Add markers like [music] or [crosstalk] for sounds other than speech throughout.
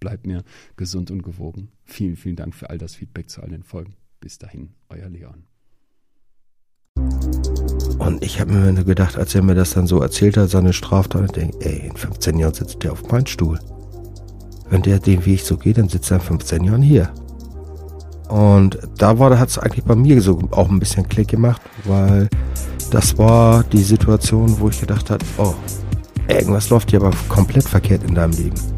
bleibt mir gesund und gewogen. Vielen, vielen Dank für all das Feedback zu all den Folgen. Bis dahin, euer Leon. Und ich habe mir nur gedacht, als er mir das dann so erzählt hat, seine Straftat, ich denke, ey, in 15 Jahren sitzt der auf meinem Stuhl. Wenn der den Weg so geht, dann sitzt er in 15 Jahren hier. Und da hat es eigentlich bei mir so auch ein bisschen Klick gemacht, weil das war die Situation, wo ich gedacht habe, oh, irgendwas läuft hier aber komplett verkehrt in deinem Leben.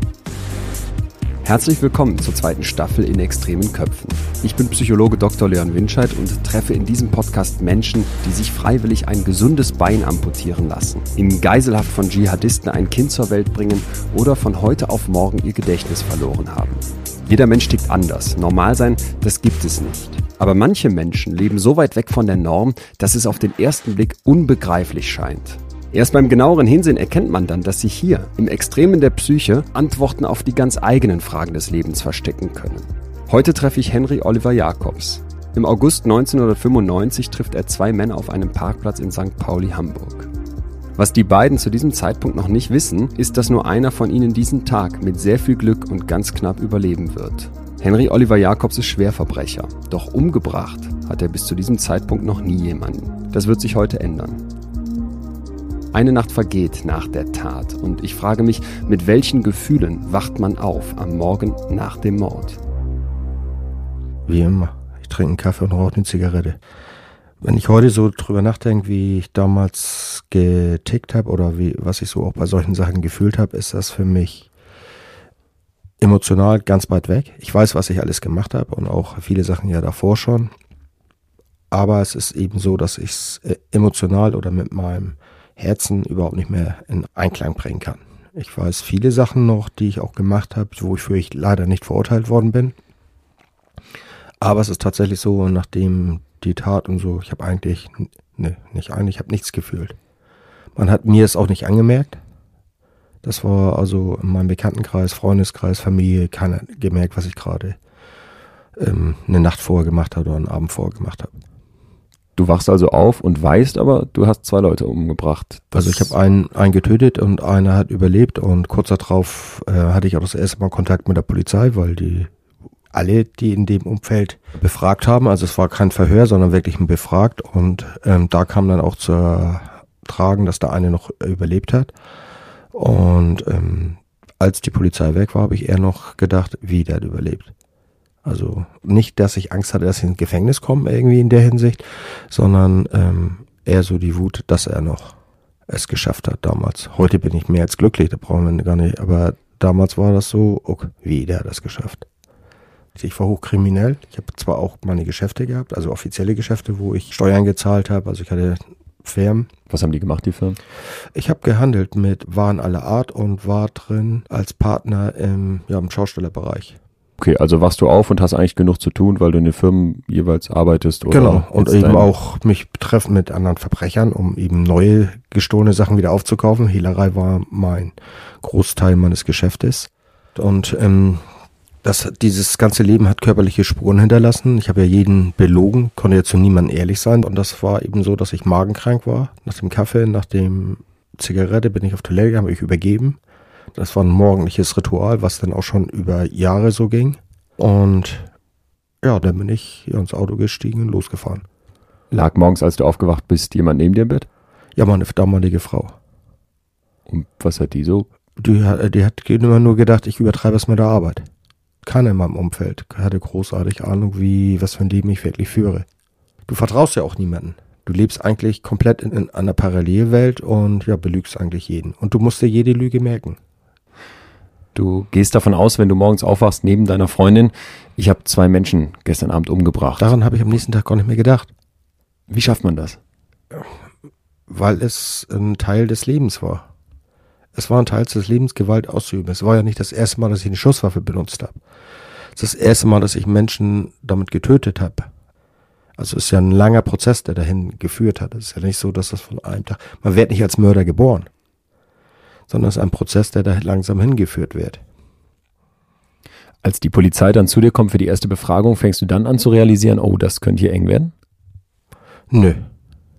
Herzlich willkommen zur zweiten Staffel in extremen Köpfen. Ich bin Psychologe Dr. Leon Winscheid und treffe in diesem Podcast Menschen, die sich freiwillig ein gesundes Bein amputieren lassen, in Geiselhaft von Dschihadisten ein Kind zur Welt bringen oder von heute auf morgen ihr Gedächtnis verloren haben. Jeder Mensch tickt anders. Normal sein, das gibt es nicht. Aber manche Menschen leben so weit weg von der Norm, dass es auf den ersten Blick unbegreiflich scheint. Erst beim genaueren Hinsehen erkennt man dann, dass sich hier, im Extremen der Psyche, Antworten auf die ganz eigenen Fragen des Lebens verstecken können. Heute treffe ich Henry Oliver Jacobs. Im August 1995 trifft er zwei Männer auf einem Parkplatz in St. Pauli, Hamburg. Was die beiden zu diesem Zeitpunkt noch nicht wissen, ist, dass nur einer von ihnen diesen Tag mit sehr viel Glück und ganz knapp überleben wird. Henry Oliver Jacobs ist Schwerverbrecher, doch umgebracht hat er bis zu diesem Zeitpunkt noch nie jemanden. Das wird sich heute ändern. Eine Nacht vergeht nach der Tat und ich frage mich, mit welchen Gefühlen wacht man auf am Morgen nach dem Mord? Wie immer. Ich trinke einen Kaffee und rauche eine Zigarette. Wenn ich heute so drüber nachdenke, wie ich damals getickt habe oder wie, was ich so auch bei solchen Sachen gefühlt habe, ist das für mich emotional ganz weit weg. Ich weiß, was ich alles gemacht habe und auch viele Sachen ja davor schon. Aber es ist eben so, dass ich es äh, emotional oder mit meinem Herzen überhaupt nicht mehr in Einklang bringen kann. Ich weiß viele Sachen noch, die ich auch gemacht habe, wofür ich leider nicht verurteilt worden bin. Aber es ist tatsächlich so, nachdem die Tat und so, ich habe eigentlich, ne, nicht eigentlich, ich habe nichts gefühlt. Man hat mir es auch nicht angemerkt. Das war also in meinem Bekanntenkreis, Freundeskreis, Familie, keiner gemerkt, was ich gerade ähm, eine Nacht vorher gemacht habe oder einen Abend vorher gemacht habe. Du wachst also auf und weißt aber, du hast zwei Leute umgebracht. Das also ich habe einen, einen getötet und einer hat überlebt und kurz darauf äh, hatte ich auch das erste Mal Kontakt mit der Polizei, weil die alle, die in dem Umfeld befragt haben, also es war kein Verhör, sondern wirklich ein Befragt und ähm, da kam dann auch zu tragen, dass der eine noch überlebt hat und ähm, als die Polizei weg war, habe ich eher noch gedacht, wie der hat überlebt. Also nicht, dass ich Angst hatte, dass ich ins Gefängnis komme, irgendwie in der Hinsicht, sondern ähm, eher so die Wut, dass er noch es geschafft hat damals. Heute bin ich mehr als glücklich, da brauchen wir gar nicht. Aber damals war das so, okay, wie, der hat das geschafft. Ich war hochkriminell. Ich habe zwar auch meine Geschäfte gehabt, also offizielle Geschäfte, wo ich Steuern gezahlt habe. Also ich hatte Firmen. Was haben die gemacht, die Firmen? Ich habe gehandelt mit Waren aller Art und war drin als Partner im, ja, im Schaustellerbereich. Okay, also wachst du auf und hast eigentlich genug zu tun, weil du in den Firmen jeweils arbeitest oder Genau, und eben auch mich betreffen mit anderen Verbrechern, um eben neue gestohlene Sachen wieder aufzukaufen. Hehlerei war mein Großteil meines Geschäftes. Und ähm, das, dieses ganze Leben hat körperliche Spuren hinterlassen. Ich habe ja jeden belogen, konnte ja zu niemandem ehrlich sein. Und das war eben so, dass ich magenkrank war. Nach dem Kaffee, nach dem Zigarette bin ich auf Toilette, habe ich übergeben. Das war ein morgendliches Ritual, was dann auch schon über Jahre so ging. Und ja, dann bin ich hier ins Auto gestiegen und losgefahren. Lag morgens, als du aufgewacht bist, jemand neben dir im Bett? Ja, meine damalige Frau. Und was hat die so? Die, die hat immer nur gedacht, ich übertreibe es mit der Arbeit. keiner in meinem Umfeld hatte großartig Ahnung, wie, was für ein Leben ich wirklich führe. Du vertraust ja auch niemanden. Du lebst eigentlich komplett in, in einer Parallelwelt und ja, belügst eigentlich jeden. Und du musst dir jede Lüge merken. Du gehst davon aus, wenn du morgens aufwachst, neben deiner Freundin, ich habe zwei Menschen gestern Abend umgebracht. Daran habe ich am nächsten Tag gar nicht mehr gedacht. Wie schafft man das? Weil es ein Teil des Lebens war. Es war ein Teil des Lebens, Gewalt auszuüben. Es war ja nicht das erste Mal, dass ich eine Schusswaffe benutzt habe. Es ist das erste Mal, dass ich Menschen damit getötet habe. Also es ist ja ein langer Prozess, der dahin geführt hat. Es ist ja nicht so, dass das von einem Tag, man wird nicht als Mörder geboren, sondern es ist ein Prozess, der da langsam hingeführt wird. Als die Polizei dann zu dir kommt für die erste Befragung, fängst du dann an zu realisieren, oh, das könnte hier eng werden? Nö.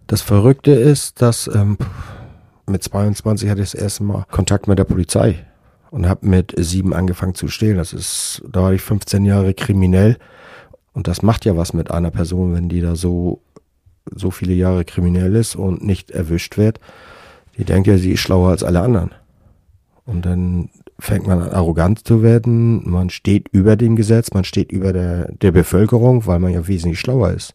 Das Verrückte ist, dass ähm, mit 22 hatte ich das erste Mal Kontakt mit der Polizei und habe mit sieben angefangen zu stehlen. Das ist, da war ich 15 Jahre kriminell und das macht ja was mit einer Person, wenn die da so so viele Jahre kriminell ist und nicht erwischt wird. Die denkt ja, sie ist schlauer als alle anderen. Und dann fängt man an, arrogant zu werden. Man steht über dem Gesetz, man steht über der, der Bevölkerung, weil man ja wesentlich schlauer ist.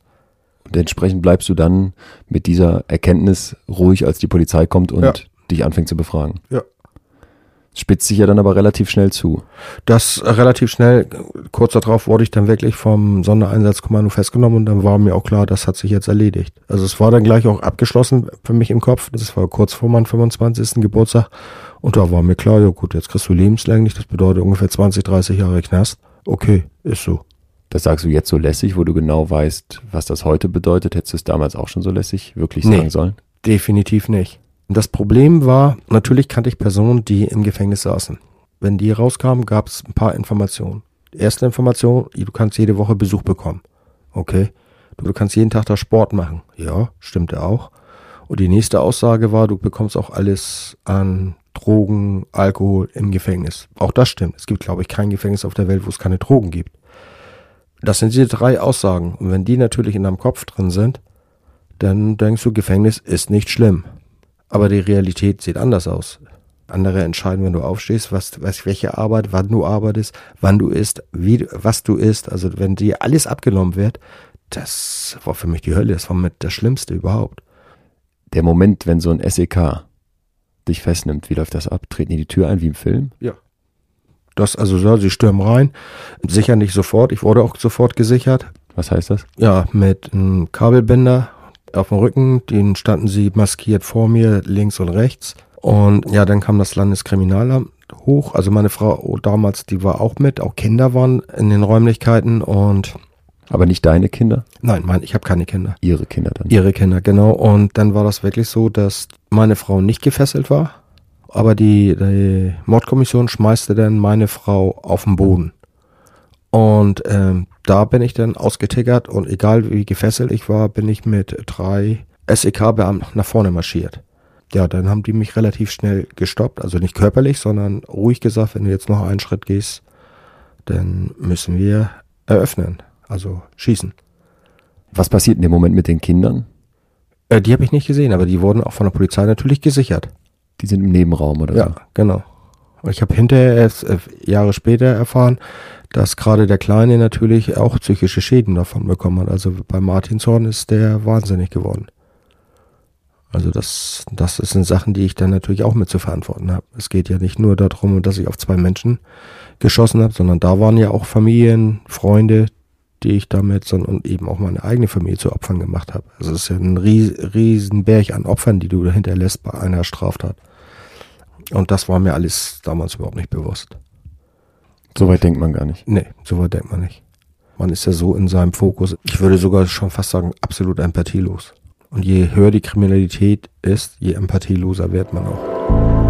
Und entsprechend bleibst du dann mit dieser Erkenntnis ruhig, als die Polizei kommt und ja. dich anfängt zu befragen. Ja. Spitzt sich ja dann aber relativ schnell zu. Das relativ schnell, kurz darauf wurde ich dann wirklich vom Sondereinsatzkommando festgenommen und dann war mir auch klar, das hat sich jetzt erledigt. Also es war dann gleich auch abgeschlossen für mich im Kopf. Das war kurz vor meinem 25. Geburtstag und da war mir klar, ja gut, jetzt kriegst du lebenslänglich, das bedeutet ungefähr 20, 30 Jahre Knast. Okay, ist so. Das sagst du jetzt so lässig, wo du genau weißt, was das heute bedeutet. Hättest du es damals auch schon so lässig wirklich sagen nee, sollen? Definitiv nicht. Das Problem war, natürlich kannte ich Personen, die im Gefängnis saßen. Wenn die rauskamen, gab es ein paar Informationen. erste Information, du kannst jede Woche Besuch bekommen. Okay. Du kannst jeden Tag da Sport machen. Ja, stimmte auch. Und die nächste Aussage war, du bekommst auch alles an Drogen, Alkohol im Gefängnis. Auch das stimmt. Es gibt, glaube ich, kein Gefängnis auf der Welt, wo es keine Drogen gibt. Das sind diese drei Aussagen. Und wenn die natürlich in deinem Kopf drin sind, dann denkst du, Gefängnis ist nicht schlimm. Aber die Realität sieht anders aus. Andere entscheiden, wenn du aufstehst, was, was, welche Arbeit, wann du arbeitest, wann du isst, wie, was du isst. Also wenn dir alles abgenommen wird, das war für mich die Hölle. Das war mit das Schlimmste überhaupt. Der Moment, wenn so ein SEK dich festnimmt, wie läuft das ab? Treten die die Tür ein wie im Film? Ja. Das, also ja, sie stürmen rein. Sicher nicht sofort. Ich wurde auch sofort gesichert. Was heißt das? Ja, mit einem Kabelbinder auf dem Rücken. Den standen sie maskiert vor mir, links und rechts. Und ja, dann kam das Landeskriminalamt hoch. Also meine Frau damals, die war auch mit. Auch Kinder waren in den Räumlichkeiten und aber nicht deine Kinder? Nein, mein, ich habe keine Kinder. Ihre Kinder dann? Ihre Kinder, genau. Und dann war das wirklich so, dass meine Frau nicht gefesselt war aber die, die Mordkommission schmeißte dann meine Frau auf den Boden. Und ähm, da bin ich dann ausgetickert und egal wie gefesselt ich war, bin ich mit drei SEK-Beamten nach vorne marschiert. Ja, dann haben die mich relativ schnell gestoppt, also nicht körperlich, sondern ruhig gesagt, wenn du jetzt noch einen Schritt gehst, dann müssen wir eröffnen, also schießen. Was passiert in dem Moment mit den Kindern? Äh, die habe ich nicht gesehen, aber die wurden auch von der Polizei natürlich gesichert. Die sind im Nebenraum oder ja, so. Ja, genau. Ich habe hinterher erst äh, Jahre später erfahren, dass gerade der Kleine natürlich auch psychische Schäden davon bekommen hat. Also bei Martinshorn ist der wahnsinnig geworden. Also das, das sind Sachen, die ich dann natürlich auch mit zu verantworten habe. Es geht ja nicht nur darum, dass ich auf zwei Menschen geschossen habe, sondern da waren ja auch Familien, Freunde, die ich damit, sondern eben auch meine eigene Familie zu Opfern gemacht habe. Also es ist ja ein riesen Berg an Opfern, die du hinterlässt bei einer Straftat. Und das war mir alles damals überhaupt nicht bewusst. Soweit denkt man gar nicht. Nee, soweit denkt man nicht. Man ist ja so in seinem Fokus, ich würde sogar schon fast sagen, absolut empathielos. Und je höher die Kriminalität ist, je empathieloser wird man auch.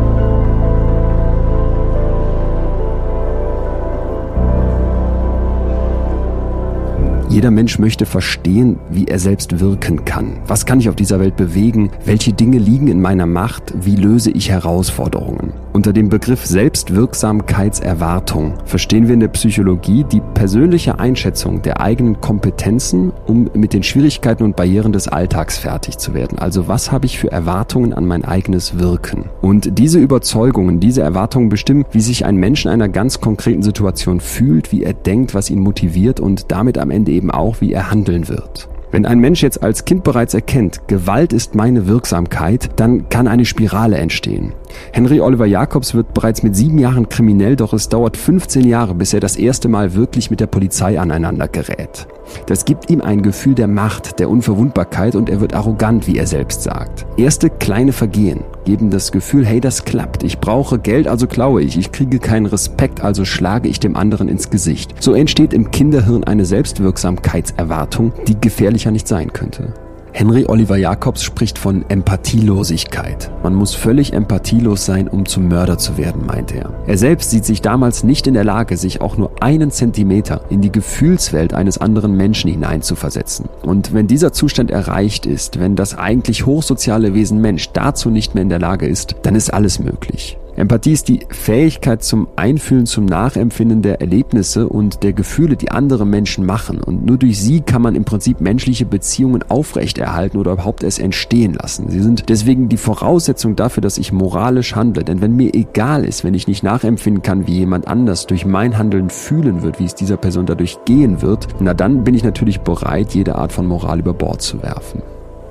Jeder Mensch möchte verstehen, wie er selbst wirken kann. Was kann ich auf dieser Welt bewegen? Welche Dinge liegen in meiner Macht? Wie löse ich Herausforderungen? Unter dem Begriff Selbstwirksamkeitserwartung verstehen wir in der Psychologie die persönliche Einschätzung der eigenen Kompetenzen, um mit den Schwierigkeiten und Barrieren des Alltags fertig zu werden. Also was habe ich für Erwartungen an mein eigenes Wirken? Und diese Überzeugungen, diese Erwartungen bestimmen, wie sich ein Mensch in einer ganz konkreten Situation fühlt, wie er denkt, was ihn motiviert und damit am Ende eben auch, wie er handeln wird. Wenn ein Mensch jetzt als Kind bereits erkennt, Gewalt ist meine Wirksamkeit, dann kann eine Spirale entstehen. Henry Oliver Jacobs wird bereits mit sieben Jahren kriminell, doch es dauert 15 Jahre, bis er das erste Mal wirklich mit der Polizei aneinander gerät. Das gibt ihm ein Gefühl der Macht, der Unverwundbarkeit und er wird arrogant, wie er selbst sagt. Erste kleine Vergehen geben das Gefühl, hey, das klappt. Ich brauche Geld, also klaue ich. Ich kriege keinen Respekt, also schlage ich dem anderen ins Gesicht. So entsteht im Kinderhirn eine Selbstwirksamkeitserwartung, die gefährlicher nicht sein könnte. Henry Oliver Jacobs spricht von Empathielosigkeit. Man muss völlig empathielos sein, um zum Mörder zu werden, meint er. Er selbst sieht sich damals nicht in der Lage, sich auch nur einen Zentimeter in die Gefühlswelt eines anderen Menschen hineinzuversetzen. Und wenn dieser Zustand erreicht ist, wenn das eigentlich hochsoziale Wesen Mensch dazu nicht mehr in der Lage ist, dann ist alles möglich. Empathie ist die Fähigkeit zum Einfühlen, zum Nachempfinden der Erlebnisse und der Gefühle, die andere Menschen machen. Und nur durch sie kann man im Prinzip menschliche Beziehungen aufrechterhalten oder überhaupt erst entstehen lassen. Sie sind deswegen die Voraussetzung dafür, dass ich moralisch handle. Denn wenn mir egal ist, wenn ich nicht nachempfinden kann, wie jemand anders durch mein Handeln fühlen wird, wie es dieser Person dadurch gehen wird, na dann bin ich natürlich bereit, jede Art von Moral über Bord zu werfen.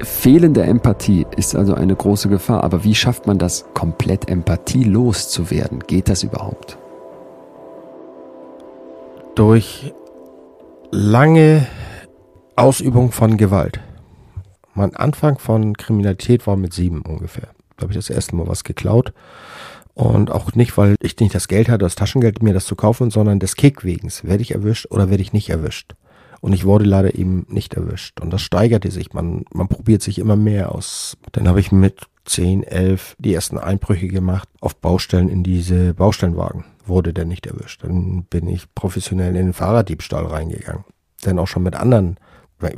Fehlende Empathie ist also eine große Gefahr. Aber wie schafft man das, komplett empathielos zu werden? Geht das überhaupt? Durch lange Ausübung von Gewalt. Mein Anfang von Kriminalität war mit sieben ungefähr. Da habe ich das erste Mal was geklaut. Und auch nicht, weil ich nicht das Geld hatte, das Taschengeld, mir das zu kaufen, sondern des Kick wegens. Werde ich erwischt oder werde ich nicht erwischt? Und ich wurde leider eben nicht erwischt. Und das steigerte sich. Man, man probiert sich immer mehr aus. Dann habe ich mit 10, 11 die ersten Einbrüche gemacht auf Baustellen in diese Baustellenwagen. Wurde der nicht erwischt. Dann bin ich professionell in den Fahrraddiebstahl reingegangen. Dann auch schon mit anderen.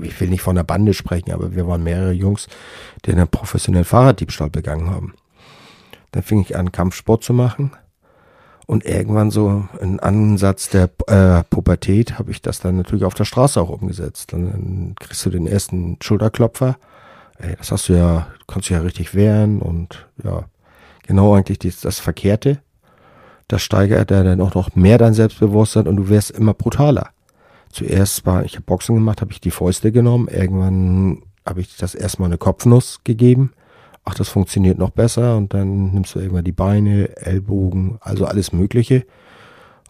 Ich will nicht von der Bande sprechen, aber wir waren mehrere Jungs, die einen professionellen Fahrraddiebstahl begangen haben. Dann fing ich an, Kampfsport zu machen und irgendwann so ein Ansatz der äh, Pubertät habe ich das dann natürlich auf der Straße auch umgesetzt. Und dann kriegst du den ersten Schulterklopfer. Ey, das hast du ja, kannst du ja richtig wehren und ja, genau eigentlich das, das Verkehrte. Das steigert er dann auch noch mehr dein Selbstbewusstsein und du wirst immer brutaler. Zuerst war, ich habe Boxen gemacht, habe ich die Fäuste genommen. Irgendwann habe ich das erstmal eine Kopfnuss gegeben ach, das funktioniert noch besser und dann nimmst du irgendwann die Beine, Ellbogen, also alles Mögliche.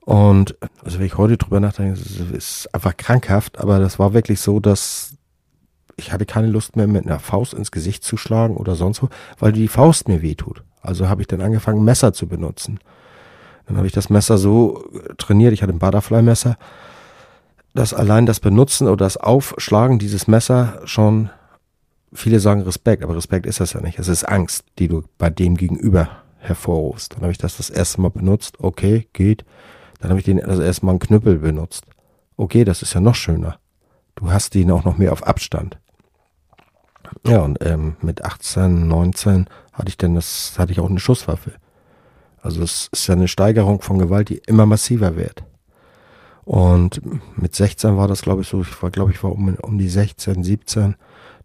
Und also wenn ich heute drüber nachdenke, es ist einfach krankhaft, aber das war wirklich so, dass ich hatte keine Lust mehr mit einer Faust ins Gesicht zu schlagen oder sonst wo, weil die Faust mir wehtut. Also habe ich dann angefangen, Messer zu benutzen. Dann habe ich das Messer so trainiert, ich hatte ein Butterfly-Messer, dass allein das Benutzen oder das Aufschlagen dieses Messer schon viele sagen Respekt, aber Respekt ist das ja nicht. Es ist Angst, die du bei dem Gegenüber hervorrufst. Dann habe ich das das erste Mal benutzt. Okay, geht. Dann habe ich den das erste Mal einen Knüppel benutzt. Okay, das ist ja noch schöner. Du hast ihn auch noch mehr auf Abstand. Ja, und ähm, mit 18, 19 hatte ich dann das, hatte ich auch eine Schusswaffe. Also es ist ja eine Steigerung von Gewalt, die immer massiver wird. Und mit 16 war das, glaube ich, so, ich war, glaube ich, war um, um die 16, 17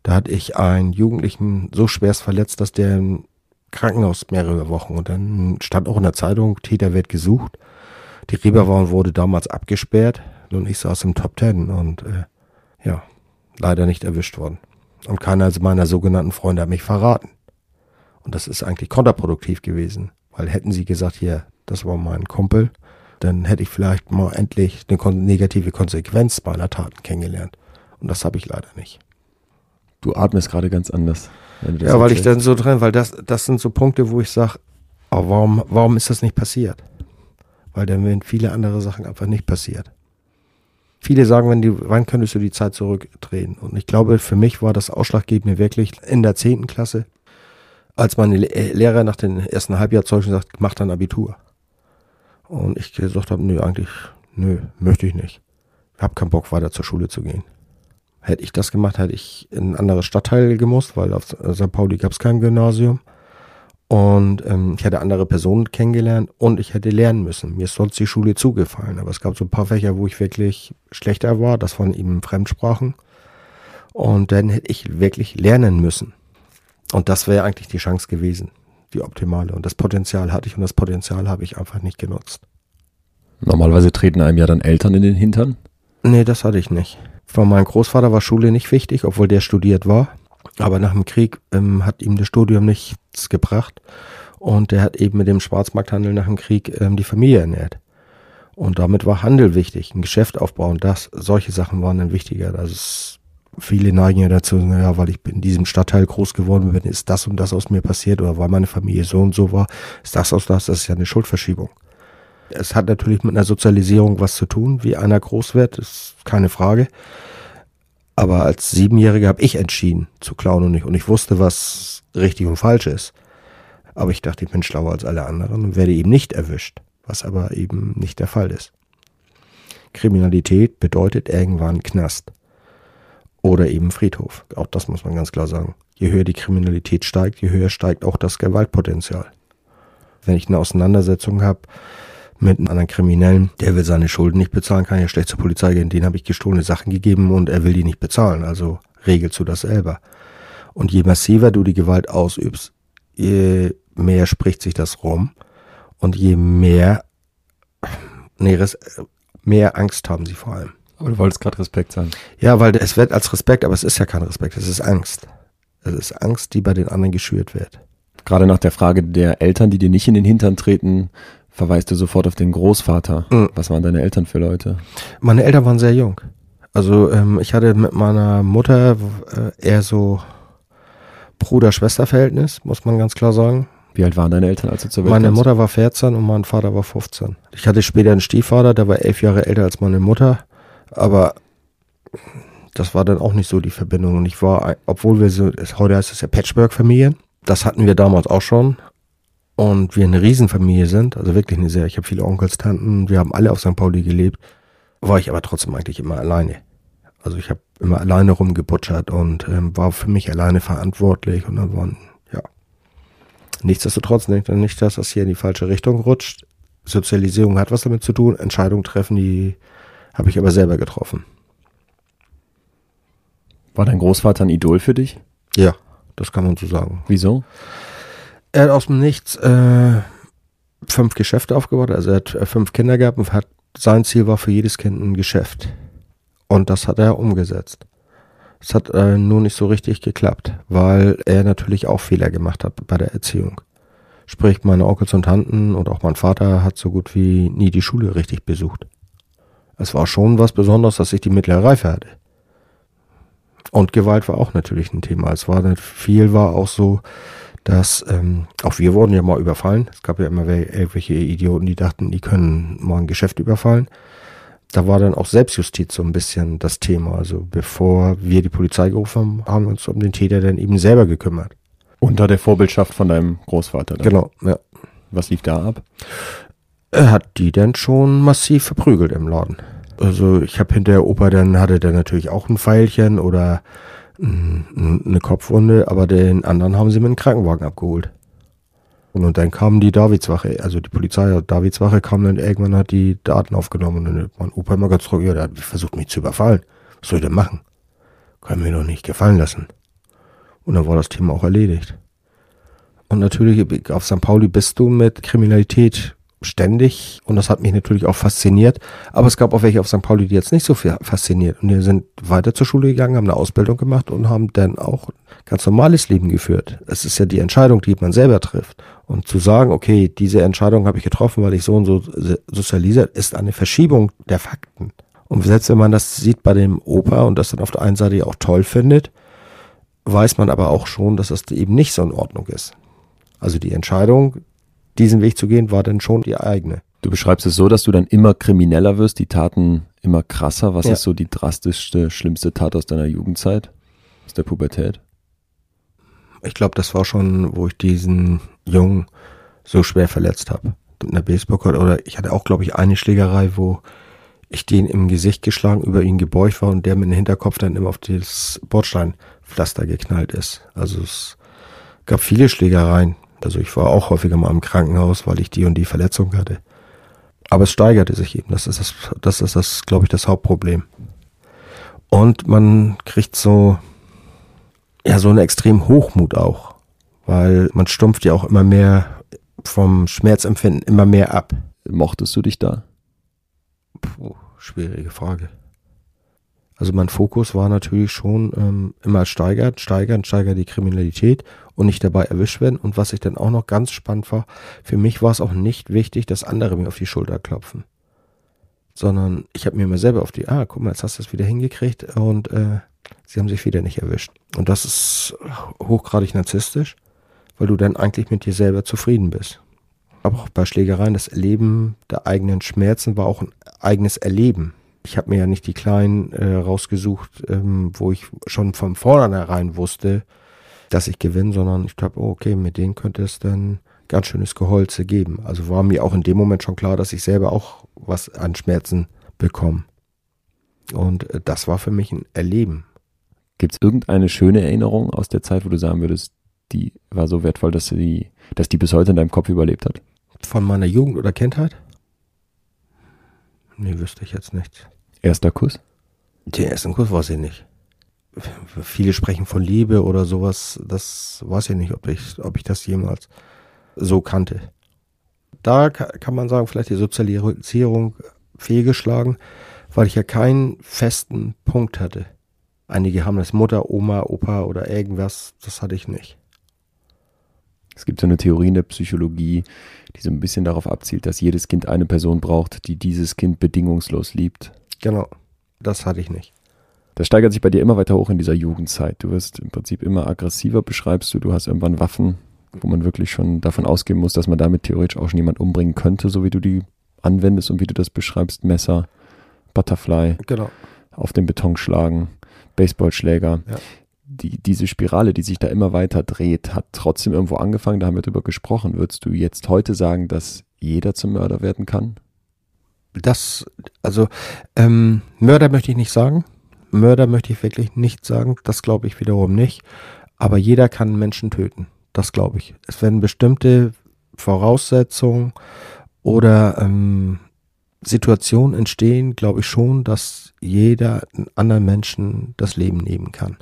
da hatte ich einen Jugendlichen so schwerst verletzt, dass der im Krankenhaus mehrere Wochen und dann stand auch in der Zeitung, Täter wird gesucht. Die Reeperbahn wurde damals abgesperrt und ich saß im Top Ten und äh, ja, leider nicht erwischt worden. Und keiner meiner sogenannten Freunde hat mich verraten. Und das ist eigentlich kontraproduktiv gewesen, weil hätten sie gesagt, hier, das war mein Kumpel, dann hätte ich vielleicht mal endlich eine negative Konsequenz meiner Taten kennengelernt. Und das habe ich leider nicht. Du atmest gerade ganz anders. ja, weil ich dann so drin, weil das, das sind so Punkte, wo ich sage, oh, warum, warum ist das nicht passiert? Weil dann wären viele andere Sachen einfach nicht passiert. Viele sagen, wenn die, wann könntest du die Zeit zurückdrehen? Und ich glaube, für mich war das Ausschlaggebende wirklich in der zehnten Klasse, als meine Lehrer nach den ersten Halbjahrzeugen sagt, mach dann Abitur. Und ich gesagt habe, nö, eigentlich, nö, möchte ich nicht habe keinen Bock weiter zur Schule zu gehen. Hätte ich das gemacht, hätte ich in ein anderes Stadtteil gemusst, weil auf St. Pauli gab es kein Gymnasium. Und ähm, ich hätte andere Personen kennengelernt und ich hätte lernen müssen. Mir ist sonst die Schule zugefallen. Aber es gab so ein paar Fächer, wo ich wirklich schlechter war. Das waren eben Fremdsprachen. Und dann hätte ich wirklich lernen müssen. Und das wäre eigentlich die Chance gewesen, die optimale. Und das Potenzial hatte ich und das Potenzial habe ich einfach nicht genutzt. Normalerweise treten einem ja dann Eltern in den Hintern? Nee, das hatte ich nicht. Von meinem Großvater war Schule nicht wichtig, obwohl der studiert war. Aber nach dem Krieg ähm, hat ihm das Studium nichts gebracht. Und er hat eben mit dem Schwarzmarkthandel nach dem Krieg ähm, die Familie ernährt. Und damit war Handel wichtig, ein Geschäft aufbauen, das, solche Sachen waren dann wichtiger. Also es, viele neigen ja dazu, naja, weil ich in diesem Stadtteil groß geworden bin, ist das und das aus mir passiert oder weil meine Familie so und so war, ist das aus das, das ist ja eine Schuldverschiebung. Es hat natürlich mit einer Sozialisierung was zu tun, wie einer groß wird, ist keine Frage. Aber als Siebenjähriger habe ich entschieden zu klauen und nicht. Und ich wusste, was richtig und falsch ist. Aber ich dachte, ich bin schlauer als alle anderen und werde eben nicht erwischt, was aber eben nicht der Fall ist. Kriminalität bedeutet irgendwann Knast. Oder eben Friedhof. Auch das muss man ganz klar sagen. Je höher die Kriminalität steigt, je höher steigt auch das Gewaltpotenzial. Wenn ich eine Auseinandersetzung habe mit einem anderen Kriminellen, der will seine Schulden nicht bezahlen, kann ja schlecht zur Polizei gehen. Den habe ich gestohlene Sachen gegeben und er will die nicht bezahlen. Also regelst du das selber. Und je massiver du die Gewalt ausübst, je mehr spricht sich das rum und je mehr, nee, mehr Angst haben sie vor allem. Aber du wolltest gerade Respekt sagen. Ja, weil es wird als Respekt, aber es ist ja kein Respekt, es ist Angst. Es ist Angst, die bei den anderen geschürt wird. Gerade nach der Frage der Eltern, die dir nicht in den Hintern treten, verweist du sofort auf den Großvater. Mhm. Was waren deine Eltern für Leute? Meine Eltern waren sehr jung. Also ähm, ich hatte mit meiner Mutter äh, eher so Bruder-Schwester-Verhältnis, muss man ganz klar sagen. Wie alt waren deine Eltern, als du zur Welt Meine kamst? Mutter war 14 und mein Vater war 15. Ich hatte später einen Stiefvater, der war elf Jahre älter als meine Mutter, aber das war dann auch nicht so die Verbindung. Und ich war, obwohl wir so, heute heißt es ja Patchwork-Familien, das hatten wir damals auch schon, und wir eine Riesenfamilie sind, also wirklich eine sehr, ich habe viele Onkels, Tanten, wir haben alle auf St. Pauli gelebt, war ich aber trotzdem eigentlich immer alleine. Also ich habe immer alleine rumgebutschert und ähm, war für mich alleine verantwortlich und dann waren, ja. Nichtsdestotrotz nicht, nicht, dass das hier in die falsche Richtung rutscht. Sozialisierung hat was damit zu tun, Entscheidungen treffen, die habe ich aber selber getroffen. War dein Großvater ein Idol für dich? Ja, das kann man so sagen. Wieso? Er hat aus dem Nichts äh, fünf Geschäfte aufgebaut, also er hat äh, fünf Kinder gehabt und hat, sein Ziel war für jedes Kind ein Geschäft. Und das hat er umgesetzt. Es hat äh, nur nicht so richtig geklappt, weil er natürlich auch Fehler gemacht hat bei der Erziehung. Sprich, meine Onkels und Tanten und auch mein Vater hat so gut wie nie die Schule richtig besucht. Es war schon was Besonderes, dass ich die mittlere Reife hatte. Und Gewalt war auch natürlich ein Thema. Es war nicht viel, war auch so, dass ähm, auch wir wurden ja mal überfallen. Es gab ja immer irgendwelche Idioten, die dachten, die können mal ein Geschäft überfallen. Da war dann auch Selbstjustiz so ein bisschen das Thema. Also bevor wir die Polizei gerufen haben, haben wir uns um den Täter dann eben selber gekümmert. Unter der Vorbildschaft von deinem Großvater. Dann. Genau, ja. Was lief da ab? Er hat die dann schon massiv verprügelt im Laden. Also ich habe hinter der Opa, dann hatte der natürlich auch ein Pfeilchen oder eine Kopfwunde, aber den anderen haben sie mit dem Krankenwagen abgeholt. Und, und dann kam die Davidswache, also die Polizei, Davidswache kam dann irgendwann hat die Daten aufgenommen und mein Opa immer ganz trocken, ja, der hat versucht mich zu überfallen. Was soll ich denn machen? Kann mir doch nicht gefallen lassen. Und dann war das Thema auch erledigt. Und natürlich auf St. Pauli bist du mit Kriminalität ständig und das hat mich natürlich auch fasziniert. Aber es gab auch welche auf St. Pauli, die jetzt nicht so viel fasziniert und die sind weiter zur Schule gegangen, haben eine Ausbildung gemacht und haben dann auch ganz normales Leben geführt. Es ist ja die Entscheidung, die man selber trifft. Und zu sagen, okay, diese Entscheidung habe ich getroffen, weil ich so und so sozialisiert, ist eine Verschiebung der Fakten. Und selbst wenn man das sieht bei dem Opa und das dann auf der einen Seite auch toll findet, weiß man aber auch schon, dass das eben nicht so in Ordnung ist. Also die Entscheidung, diesen Weg zu gehen, war dann schon die eigene. Du beschreibst es so, dass du dann immer krimineller wirst, die Taten immer krasser. Was ja. ist so die drastischste, schlimmste Tat aus deiner Jugendzeit, aus der Pubertät? Ich glaube, das war schon, wo ich diesen Jungen so schwer verletzt habe. Mit einer Baseballkarte oder ich hatte auch, glaube ich, eine Schlägerei, wo ich den im Gesicht geschlagen, über ihn gebeugt war und der mit dem Hinterkopf dann immer auf das Bordsteinpflaster geknallt ist. Also es gab viele Schlägereien. Also ich war auch häufiger mal im Krankenhaus, weil ich die und die Verletzung hatte. Aber es steigerte sich eben. Das ist das, das ist das, glaube ich, das Hauptproblem. Und man kriegt so, ja, so einen extremen Hochmut auch. Weil man stumpft ja auch immer mehr vom Schmerzempfinden immer mehr ab. Mochtest du dich da? Puh, schwierige Frage. Also mein Fokus war natürlich schon ähm, immer steigert, steigern, steigern die Kriminalität und nicht dabei erwischt werden. Und was ich dann auch noch ganz spannend war, für mich war es auch nicht wichtig, dass andere mir auf die Schulter klopfen. Sondern ich habe mir immer selber auf die, ah, guck mal, jetzt hast du es wieder hingekriegt und äh, sie haben sich wieder nicht erwischt. Und das ist hochgradig narzisstisch, weil du dann eigentlich mit dir selber zufrieden bist. Aber auch bei Schlägereien, das Erleben der eigenen Schmerzen war auch ein eigenes Erleben ich habe mir ja nicht die kleinen äh, rausgesucht, ähm, wo ich schon von vornherein wusste, dass ich gewinne, sondern ich glaube, oh, okay, mit denen könnte es dann ganz schönes Geholze geben. Also war mir auch in dem Moment schon klar, dass ich selber auch was an Schmerzen bekomme. Und äh, das war für mich ein Erleben. Gibt es irgendeine schöne Erinnerung aus der Zeit, wo du sagen würdest, die war so wertvoll, dass die, dass die bis heute in deinem Kopf überlebt hat? Von meiner Jugend oder Kindheit? Nee, wüsste ich jetzt nicht. Erster Kuss? Den ersten Kuss weiß ich nicht. [laughs] Viele sprechen von Liebe oder sowas. Das weiß ich nicht, ob ich, ob ich das jemals so kannte. Da kann man sagen, vielleicht die Sozialisierung fehlgeschlagen, weil ich ja keinen festen Punkt hatte. Einige haben das Mutter, Oma, Opa oder irgendwas. Das hatte ich nicht. Es gibt so eine Theorie in der Psychologie, die so ein bisschen darauf abzielt, dass jedes Kind eine Person braucht, die dieses Kind bedingungslos liebt. Genau, das hatte ich nicht. Das steigert sich bei dir immer weiter hoch in dieser Jugendzeit. Du wirst im Prinzip immer aggressiver, beschreibst du. Du hast irgendwann Waffen, wo man wirklich schon davon ausgehen muss, dass man damit theoretisch auch schon jemand umbringen könnte, so wie du die anwendest und wie du das beschreibst. Messer, Butterfly, genau. auf den Beton schlagen, Baseballschläger. Ja die, diese Spirale, die sich da immer weiter dreht, hat trotzdem irgendwo angefangen, da haben wir drüber gesprochen. Würdest du jetzt heute sagen, dass jeder zum Mörder werden kann? Das, also, ähm, Mörder möchte ich nicht sagen. Mörder möchte ich wirklich nicht sagen. Das glaube ich wiederum nicht. Aber jeder kann Menschen töten. Das glaube ich. Es werden bestimmte Voraussetzungen oder ähm, Situationen entstehen, glaube ich schon, dass jeder anderen Menschen das Leben nehmen kann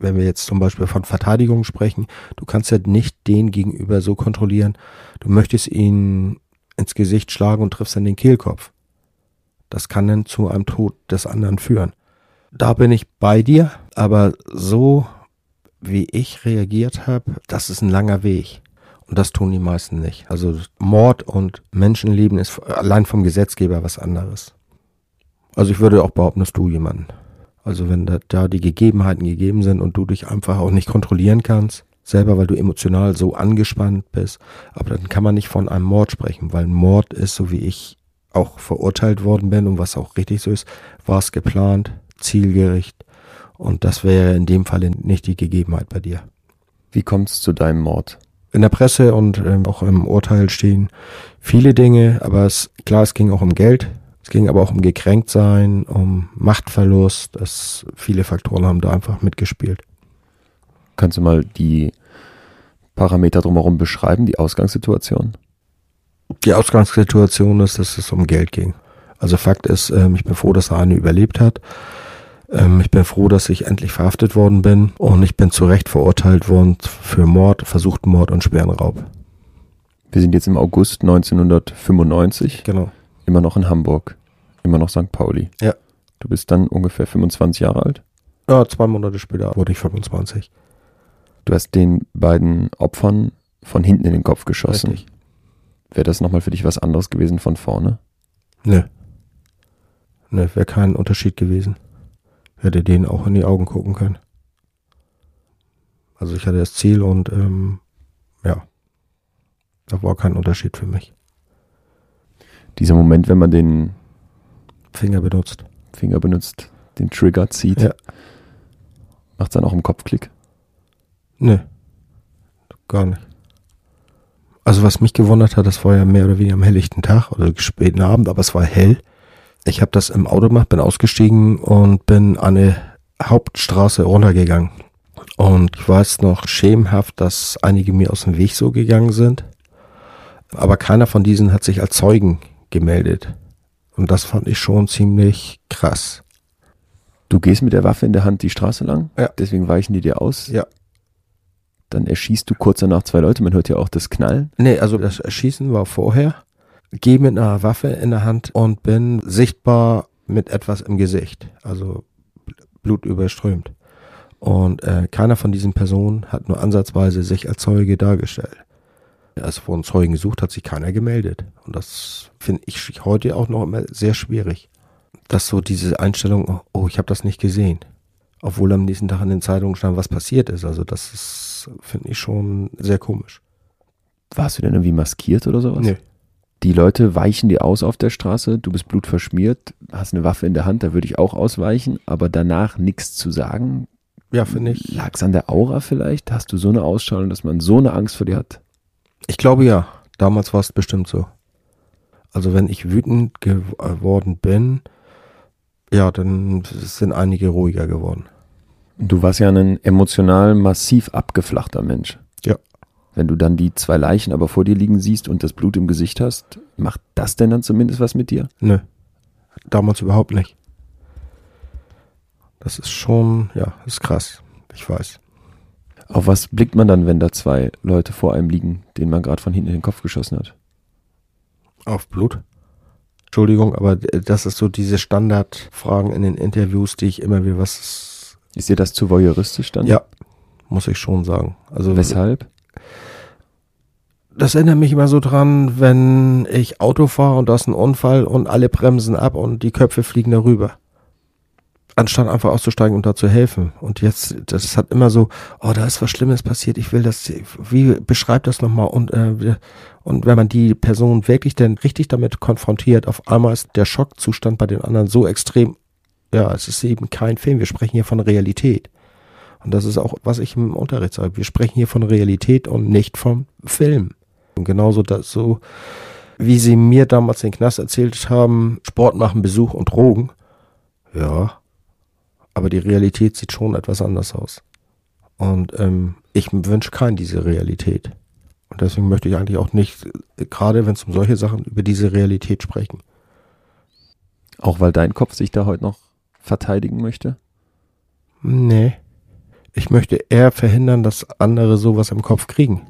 wenn wir jetzt zum Beispiel von Verteidigung sprechen, du kannst ja nicht den gegenüber so kontrollieren, du möchtest ihn ins Gesicht schlagen und triffst dann den Kehlkopf. Das kann dann zu einem Tod des anderen führen. Da bin ich bei dir, aber so wie ich reagiert habe, das ist ein langer Weg. Und das tun die meisten nicht. Also Mord und Menschenleben ist allein vom Gesetzgeber was anderes. Also ich würde auch behaupten, dass du jemanden also wenn da, da die Gegebenheiten gegeben sind und du dich einfach auch nicht kontrollieren kannst, selber, weil du emotional so angespannt bist, aber dann kann man nicht von einem Mord sprechen, weil ein Mord ist, so wie ich auch verurteilt worden bin und was auch richtig so ist, war es geplant, zielgericht und das wäre in dem Fall nicht die Gegebenheit bei dir. Wie kommt es zu deinem Mord? In der Presse und ähm, auch im Urteil stehen viele Dinge, aber es, klar, es ging auch um Geld. Es ging aber auch um Gekränktsein, um Machtverlust. Das, viele Faktoren haben da einfach mitgespielt. Kannst du mal die Parameter drumherum beschreiben, die Ausgangssituation? Die Ausgangssituation ist, dass es um Geld ging. Also Fakt ist, ähm, ich bin froh, dass Arne überlebt hat. Ähm, ich bin froh, dass ich endlich verhaftet worden bin und ich bin zu Recht verurteilt worden für Mord, versuchten Mord und schweren Raub. Wir sind jetzt im August 1995. Genau. Immer noch in Hamburg immer noch St. Pauli. Ja. Du bist dann ungefähr 25 Jahre alt? Ja, zwei Monate später wurde ich 25. Du hast den beiden Opfern von hinten in den Kopf geschossen. Richtig. Wäre das nochmal für dich was anderes gewesen von vorne? Nö. Nö, wäre kein Unterschied gewesen. Hätte denen auch in die Augen gucken können. Also ich hatte das Ziel und ähm, ja, da war kein Unterschied für mich. Dieser Moment, wenn man den Finger benutzt. Finger benutzt, den Trigger zieht. Ja. Macht es dann auch im Kopfklick? Nö. Gar nicht. Also was mich gewundert hat, das war ja mehr oder weniger am helllichten Tag oder späten Abend, aber es war hell. Ich habe das im Auto gemacht, bin ausgestiegen und bin eine Hauptstraße runtergegangen. Und ich weiß noch schemenhaft, dass einige mir aus dem Weg so gegangen sind. Aber keiner von diesen hat sich als Zeugen gemeldet. Und das fand ich schon ziemlich krass. Du gehst mit der Waffe in der Hand die Straße lang, Ja. deswegen weichen die dir aus. Ja. Dann erschießt du kurz danach zwei Leute, man hört ja auch das Knallen. Nee, also das Erschießen war vorher. Gehe mit einer Waffe in der Hand und bin sichtbar mit etwas im Gesicht. Also Blut überströmt. Und äh, keiner von diesen Personen hat nur ansatzweise sich als Zeuge dargestellt. Es wurden Zeugen gesucht, hat sich keiner gemeldet. Und das finde ich heute auch noch immer sehr schwierig. Dass so diese Einstellung, oh, ich habe das nicht gesehen. Obwohl am nächsten Tag in den Zeitungen stand, was passiert ist. Also das finde ich schon sehr komisch. Warst du denn irgendwie maskiert oder sowas? Nee. Die Leute weichen dir aus auf der Straße, du bist blutverschmiert, hast eine Waffe in der Hand, da würde ich auch ausweichen, aber danach nichts zu sagen. Ja, finde ich. Lag es an der Aura vielleicht? Hast du so eine Ausstrahlung, dass man so eine Angst vor dir hat? Ich glaube ja. Damals war es bestimmt so. Also wenn ich wütend geworden bin, ja, dann sind einige ruhiger geworden. Du warst ja ein emotional massiv abgeflachter Mensch. Ja. Wenn du dann die zwei Leichen aber vor dir liegen siehst und das Blut im Gesicht hast, macht das denn dann zumindest was mit dir? Nö. Damals überhaupt nicht. Das ist schon, ja, ist krass. Ich weiß. Auf was blickt man dann, wenn da zwei Leute vor einem liegen, denen man gerade von hinten in den Kopf geschossen hat? Auf Blut. Entschuldigung, aber das ist so diese Standardfragen in den Interviews, die ich immer wieder was. Ist dir das zu voyeuristisch dann? Ja, muss ich schon sagen. Also Weshalb? Das erinnert mich immer so dran, wenn ich Auto fahre und da ist ein Unfall und alle bremsen ab und die Köpfe fliegen darüber. Anstatt einfach auszusteigen und da zu helfen. Und jetzt, das hat immer so, oh, da ist was Schlimmes passiert, ich will das, wie beschreibt das nochmal? Und, äh, und wenn man die Person wirklich denn richtig damit konfrontiert, auf einmal ist der Schockzustand bei den anderen so extrem, ja, es ist eben kein Film, wir sprechen hier von Realität. Und das ist auch, was ich im Unterricht sage. Wir sprechen hier von Realität und nicht vom Film. Und genauso das so, wie sie mir damals den Knast erzählt haben, Sport machen, Besuch und Drogen. Ja. Aber die Realität sieht schon etwas anders aus. Und ähm, ich wünsche keinen diese Realität. Und deswegen möchte ich eigentlich auch nicht, gerade wenn es um solche Sachen, über diese Realität sprechen. Auch weil dein Kopf sich da heute noch verteidigen möchte? Nee. Ich möchte eher verhindern, dass andere sowas im Kopf kriegen.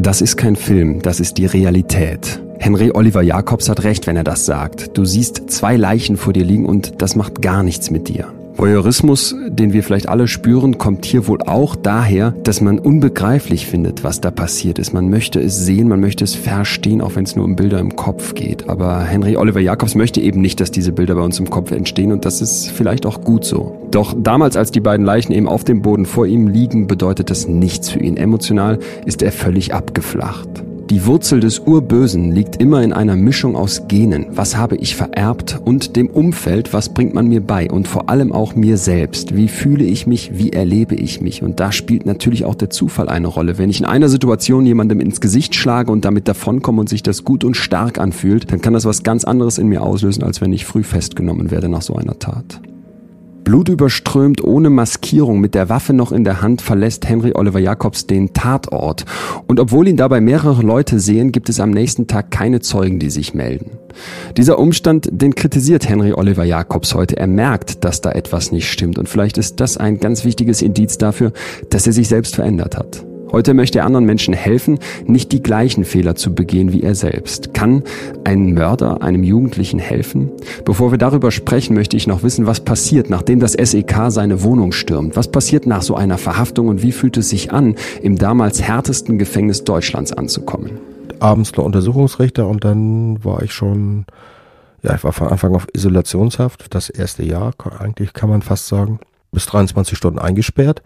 Das ist kein Film, das ist die Realität. Henry Oliver Jacobs hat recht, wenn er das sagt. Du siehst zwei Leichen vor dir liegen und das macht gar nichts mit dir. Voyeurismus, den wir vielleicht alle spüren, kommt hier wohl auch daher, dass man unbegreiflich findet, was da passiert ist. Man möchte es sehen, man möchte es verstehen, auch wenn es nur um Bilder im Kopf geht. Aber Henry Oliver Jacobs möchte eben nicht, dass diese Bilder bei uns im Kopf entstehen und das ist vielleicht auch gut so. Doch damals, als die beiden Leichen eben auf dem Boden vor ihm liegen, bedeutet das nichts für ihn. Emotional ist er völlig abgeflacht. Die Wurzel des Urbösen liegt immer in einer Mischung aus Genen. Was habe ich vererbt und dem Umfeld, was bringt man mir bei und vor allem auch mir selbst. Wie fühle ich mich, wie erlebe ich mich? Und da spielt natürlich auch der Zufall eine Rolle. Wenn ich in einer Situation jemandem ins Gesicht schlage und damit davonkomme und sich das gut und stark anfühlt, dann kann das was ganz anderes in mir auslösen, als wenn ich früh festgenommen werde nach so einer Tat. Blutüberströmt, ohne Maskierung, mit der Waffe noch in der Hand, verlässt Henry Oliver Jacobs den Tatort. Und obwohl ihn dabei mehrere Leute sehen, gibt es am nächsten Tag keine Zeugen, die sich melden. Dieser Umstand, den kritisiert Henry Oliver Jacobs heute. Er merkt, dass da etwas nicht stimmt. Und vielleicht ist das ein ganz wichtiges Indiz dafür, dass er sich selbst verändert hat. Heute möchte er anderen Menschen helfen, nicht die gleichen Fehler zu begehen wie er selbst. Kann ein Mörder einem Jugendlichen helfen? Bevor wir darüber sprechen, möchte ich noch wissen, was passiert, nachdem das SEK seine Wohnung stürmt. Was passiert nach so einer Verhaftung und wie fühlt es sich an, im damals härtesten Gefängnis Deutschlands anzukommen? Abends nur Untersuchungsrichter und dann war ich schon, ja, ich war von Anfang auf Isolationshaft, das erste Jahr, eigentlich kann man fast sagen, bis 23 Stunden eingesperrt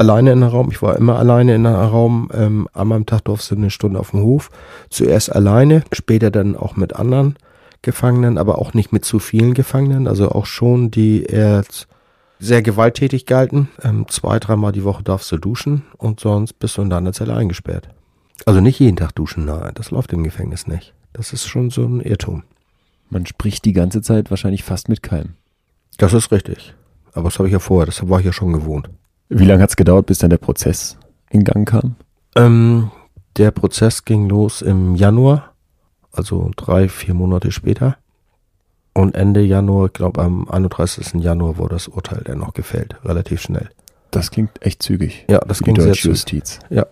alleine in einem Raum. Ich war immer alleine in einem Raum. Ähm, einmal am Tag durfte eine Stunde auf dem Hof. Zuerst alleine, später dann auch mit anderen Gefangenen, aber auch nicht mit zu vielen Gefangenen. Also auch schon, die eher sehr gewalttätig galten. Ähm, zwei, dreimal die Woche darfst du duschen und sonst bist du in deiner Zelle eingesperrt. Also nicht jeden Tag duschen, nein, das läuft im Gefängnis nicht. Das ist schon so ein Irrtum. Man spricht die ganze Zeit wahrscheinlich fast mit keinem. Das ist richtig. Aber das habe ich ja vorher, das war ich ja schon gewohnt. Wie lange hat es gedauert, bis dann der Prozess in Gang kam? Ähm, der Prozess ging los im Januar, also drei, vier Monate später. Und Ende Januar, ich glaube am 31. Januar wurde das Urteil dann noch gefällt, relativ schnell. Das klingt echt zügig. Ja, das ging sehr zügig. Justiz. Ja.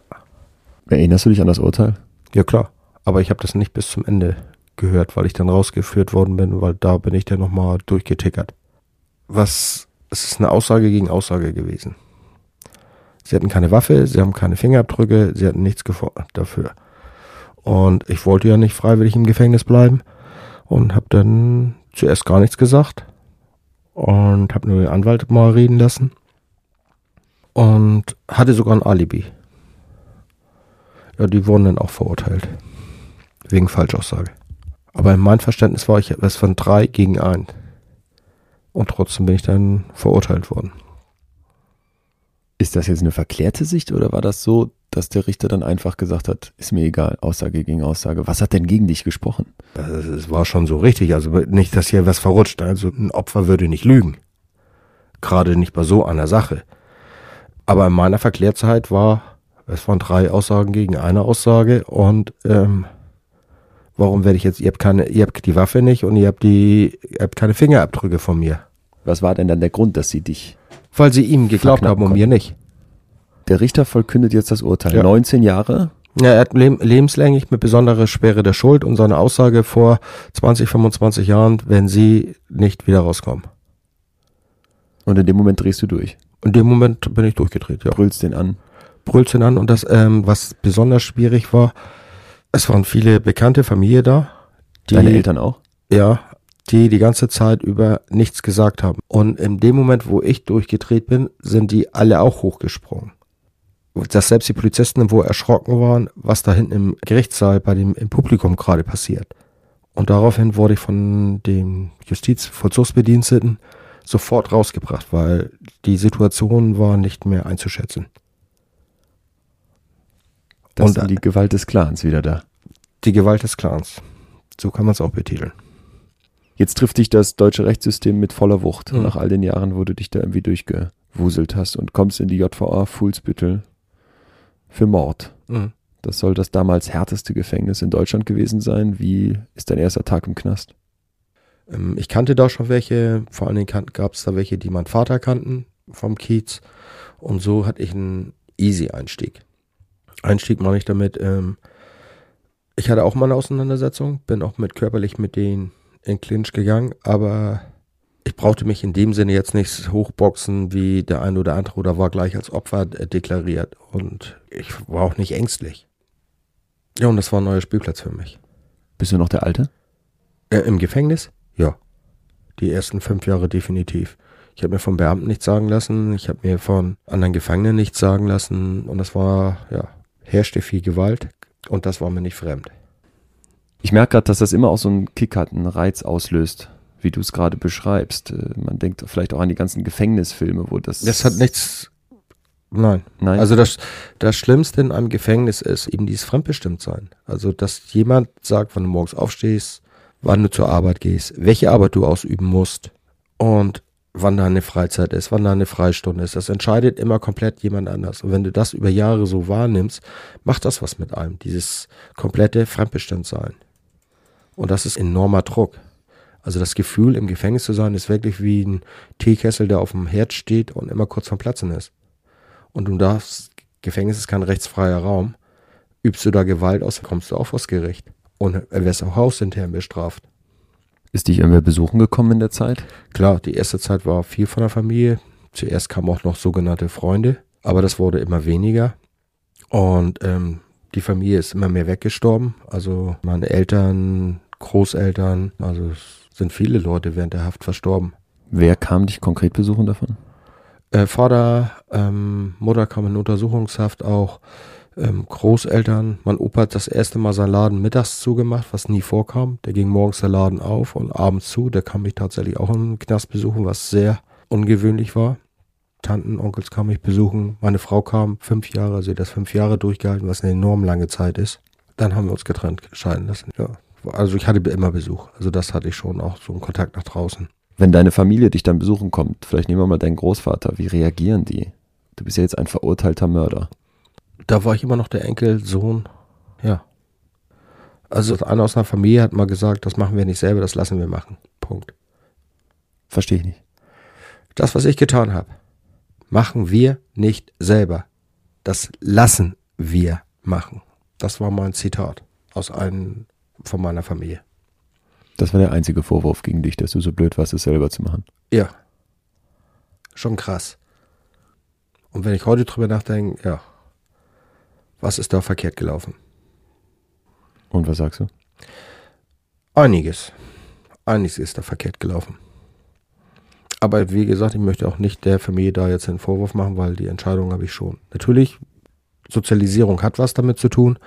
Erinnerst du dich an das Urteil? Ja klar, aber ich habe das nicht bis zum Ende gehört, weil ich dann rausgeführt worden bin, weil da bin ich dann nochmal durchgetickert. Was, es ist eine Aussage gegen Aussage gewesen. Sie hatten keine Waffe, sie haben keine Fingerabdrücke, sie hatten nichts dafür. Und ich wollte ja nicht freiwillig im Gefängnis bleiben und habe dann zuerst gar nichts gesagt und habe nur den Anwalt mal reden lassen und hatte sogar ein Alibi. Ja, die wurden dann auch verurteilt. Wegen Falschaussage. Aber in meinem Verständnis war ich es von drei gegen ein. Und trotzdem bin ich dann verurteilt worden. Ist das jetzt eine verklärte Sicht oder war das so, dass der Richter dann einfach gesagt hat, ist mir egal, Aussage gegen Aussage. Was hat denn gegen dich gesprochen? Das, es war schon so richtig. Also nicht, dass hier was verrutscht. Also ein Opfer würde nicht lügen. Gerade nicht bei so einer Sache. Aber in meiner Verklärzeit war, es waren drei Aussagen gegen eine Aussage und ähm, warum werde ich jetzt, ihr habt keine, ihr habt die Waffe nicht und ihr habt die, ihr habt keine Fingerabdrücke von mir. Was war denn dann der Grund, dass sie dich Weil sie ihm geglaubt haben und mir nicht. Der Richter vollkündet jetzt das Urteil. Ja. 19 Jahre. Ja, er hat leb lebenslänglich mit besonderer Schwere der Schuld und seine Aussage vor 20, 25 Jahren, wenn sie nicht wieder rauskommen. Und in dem Moment drehst du durch. In dem Moment bin ich durchgedreht, ja. Brüllst den an. Brüllst ihn an und das, ähm, was besonders schwierig war, es waren viele bekannte Familie da, die, Deine Eltern auch? ja, die die ganze Zeit über nichts gesagt haben. Und in dem Moment, wo ich durchgedreht bin, sind die alle auch hochgesprungen. Dass selbst die Polizisten wo erschrocken waren, was da hinten im Gerichtssaal bei dem im Publikum gerade passiert. Und daraufhin wurde ich von den Justizvollzugsbediensteten sofort rausgebracht, weil die Situation war nicht mehr einzuschätzen. Das Und- die Gewalt des Clans wieder da. Die Gewalt des Clans. So kann man es auch betiteln. Jetzt trifft dich das deutsche Rechtssystem mit voller Wucht. Mhm. Nach all den Jahren, wo du dich da irgendwie durchgewuselt hast und kommst in die JVA Fuhlsbüttel für Mord. Das soll das damals härteste Gefängnis in Deutschland gewesen sein. Wie ist dein erster Tag im Knast? Ähm, Ich kannte da schon welche, vor allen Dingen gab es da welche, die meinen Vater kannten vom Kiez. Und so hatte ich einen Easy-Einstieg. Einstieg meine ich damit, ähm, ich hatte auch mal eine Auseinandersetzung, bin auch mit körperlich mit denen in Clinch gegangen, aber ich brauchte mich in dem Sinne jetzt nicht hochboxen wie der eine oder andere oder war gleich als Opfer äh, deklariert. Und ich war auch nicht ängstlich. Ja, und das war ein neuer Spielplatz für mich. Bist du noch der Alte? Äh, Im Gefängnis? Ja. Die ersten fünf Jahre definitiv. Ich habe mir vom Beamten nichts sagen lassen, ich habe mir von anderen Gefangenen nichts sagen lassen und das war, ja, herrschte viel Gewalt und das war mir nicht fremd. Ich merke gerade, dass das immer auch so einen Kick hat, einen Reiz auslöst, wie du es gerade beschreibst. Äh, Man denkt vielleicht auch an die ganzen Gefängnisfilme, wo das. Das hat nichts, nein. Nein. Also das, das Schlimmste in einem Gefängnis ist eben dieses Fremdbestimmtsein. Also, dass jemand sagt, wann du morgens aufstehst, wann du zur Arbeit gehst, welche Arbeit du ausüben musst und wann deine Freizeit ist, wann deine Freistunde ist. Das entscheidet immer komplett jemand anders. Und wenn du das über Jahre so wahrnimmst, macht das was mit einem, dieses komplette Fremdbestimmtsein. Und das ist enormer Druck. Also das Gefühl, im Gefängnis zu sein, ist wirklich wie ein Teekessel, der auf dem Herd steht und immer kurz vom Platzen ist. Und du darfst, Gefängnis ist kein rechtsfreier Raum, übst du da Gewalt aus, kommst du auch vors Gericht. Und wirst auch hausintern bestraft. ist dich irgendwer besuchen gekommen in der Zeit? Klar, die erste Zeit war viel von der Familie. Zuerst kamen auch noch sogenannte Freunde, aber das wurde immer weniger. Und ähm, die Familie ist immer mehr weggestorben. Also meine Eltern, Großeltern, also es sind viele Leute während der Haft verstorben. Wer kam dich konkret besuchen davon? Äh, Vater, ähm, Mutter kam in Untersuchungshaft auch. Ähm, Großeltern, mein Opa hat das erste Mal seinen Laden mittags zugemacht, was nie vorkam. Der ging morgens der Laden auf und abends zu. Der kam mich tatsächlich auch im Knast besuchen, was sehr ungewöhnlich war. Tanten, Onkels kamen mich besuchen. Meine Frau kam fünf Jahre, also das fünf Jahre durchgehalten, was eine enorm lange Zeit ist. Dann haben wir uns getrennt, scheiden lassen. Ja. Also ich hatte immer Besuch. Also das hatte ich schon auch so einen Kontakt nach draußen. Wenn deine Familie dich dann besuchen kommt, vielleicht nehmen wir mal deinen Großvater, wie reagieren die? Du bist ja jetzt ein verurteilter Mörder. Da war ich immer noch der Enkelsohn. Ja. Also einer aus einer Familie hat mal gesagt, das machen wir nicht selber, das lassen wir machen. Punkt. Verstehe ich nicht. Das, was ich getan habe, machen wir nicht selber. Das lassen wir machen. Das war mein Zitat aus einem von meiner Familie. Das war der einzige Vorwurf gegen dich, dass du so blöd warst, es selber zu machen. Ja. Schon krass. Und wenn ich heute drüber nachdenke, ja, was ist da verkehrt gelaufen? Und was sagst du? Einiges. Einiges ist da verkehrt gelaufen. Aber wie gesagt, ich möchte auch nicht der Familie da jetzt einen Vorwurf machen, weil die Entscheidung habe ich schon. Natürlich, Sozialisierung hat was damit zu tun,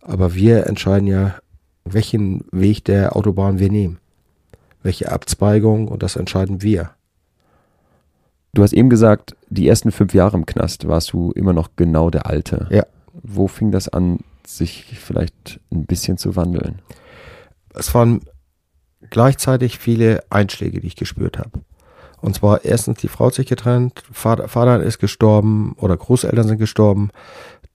aber wir entscheiden ja, welchen Weg der Autobahn wir nehmen. Welche Abzweigung und das entscheiden wir. Du hast eben gesagt, die ersten fünf Jahre im Knast warst du immer noch genau der Alte. Ja. Wo fing das an, sich vielleicht ein bisschen zu wandeln? Es waren gleichzeitig viele Einschläge, die ich gespürt habe. Und zwar erstens, die Frau hat sich getrennt, Vater, Vater ist gestorben oder Großeltern sind gestorben.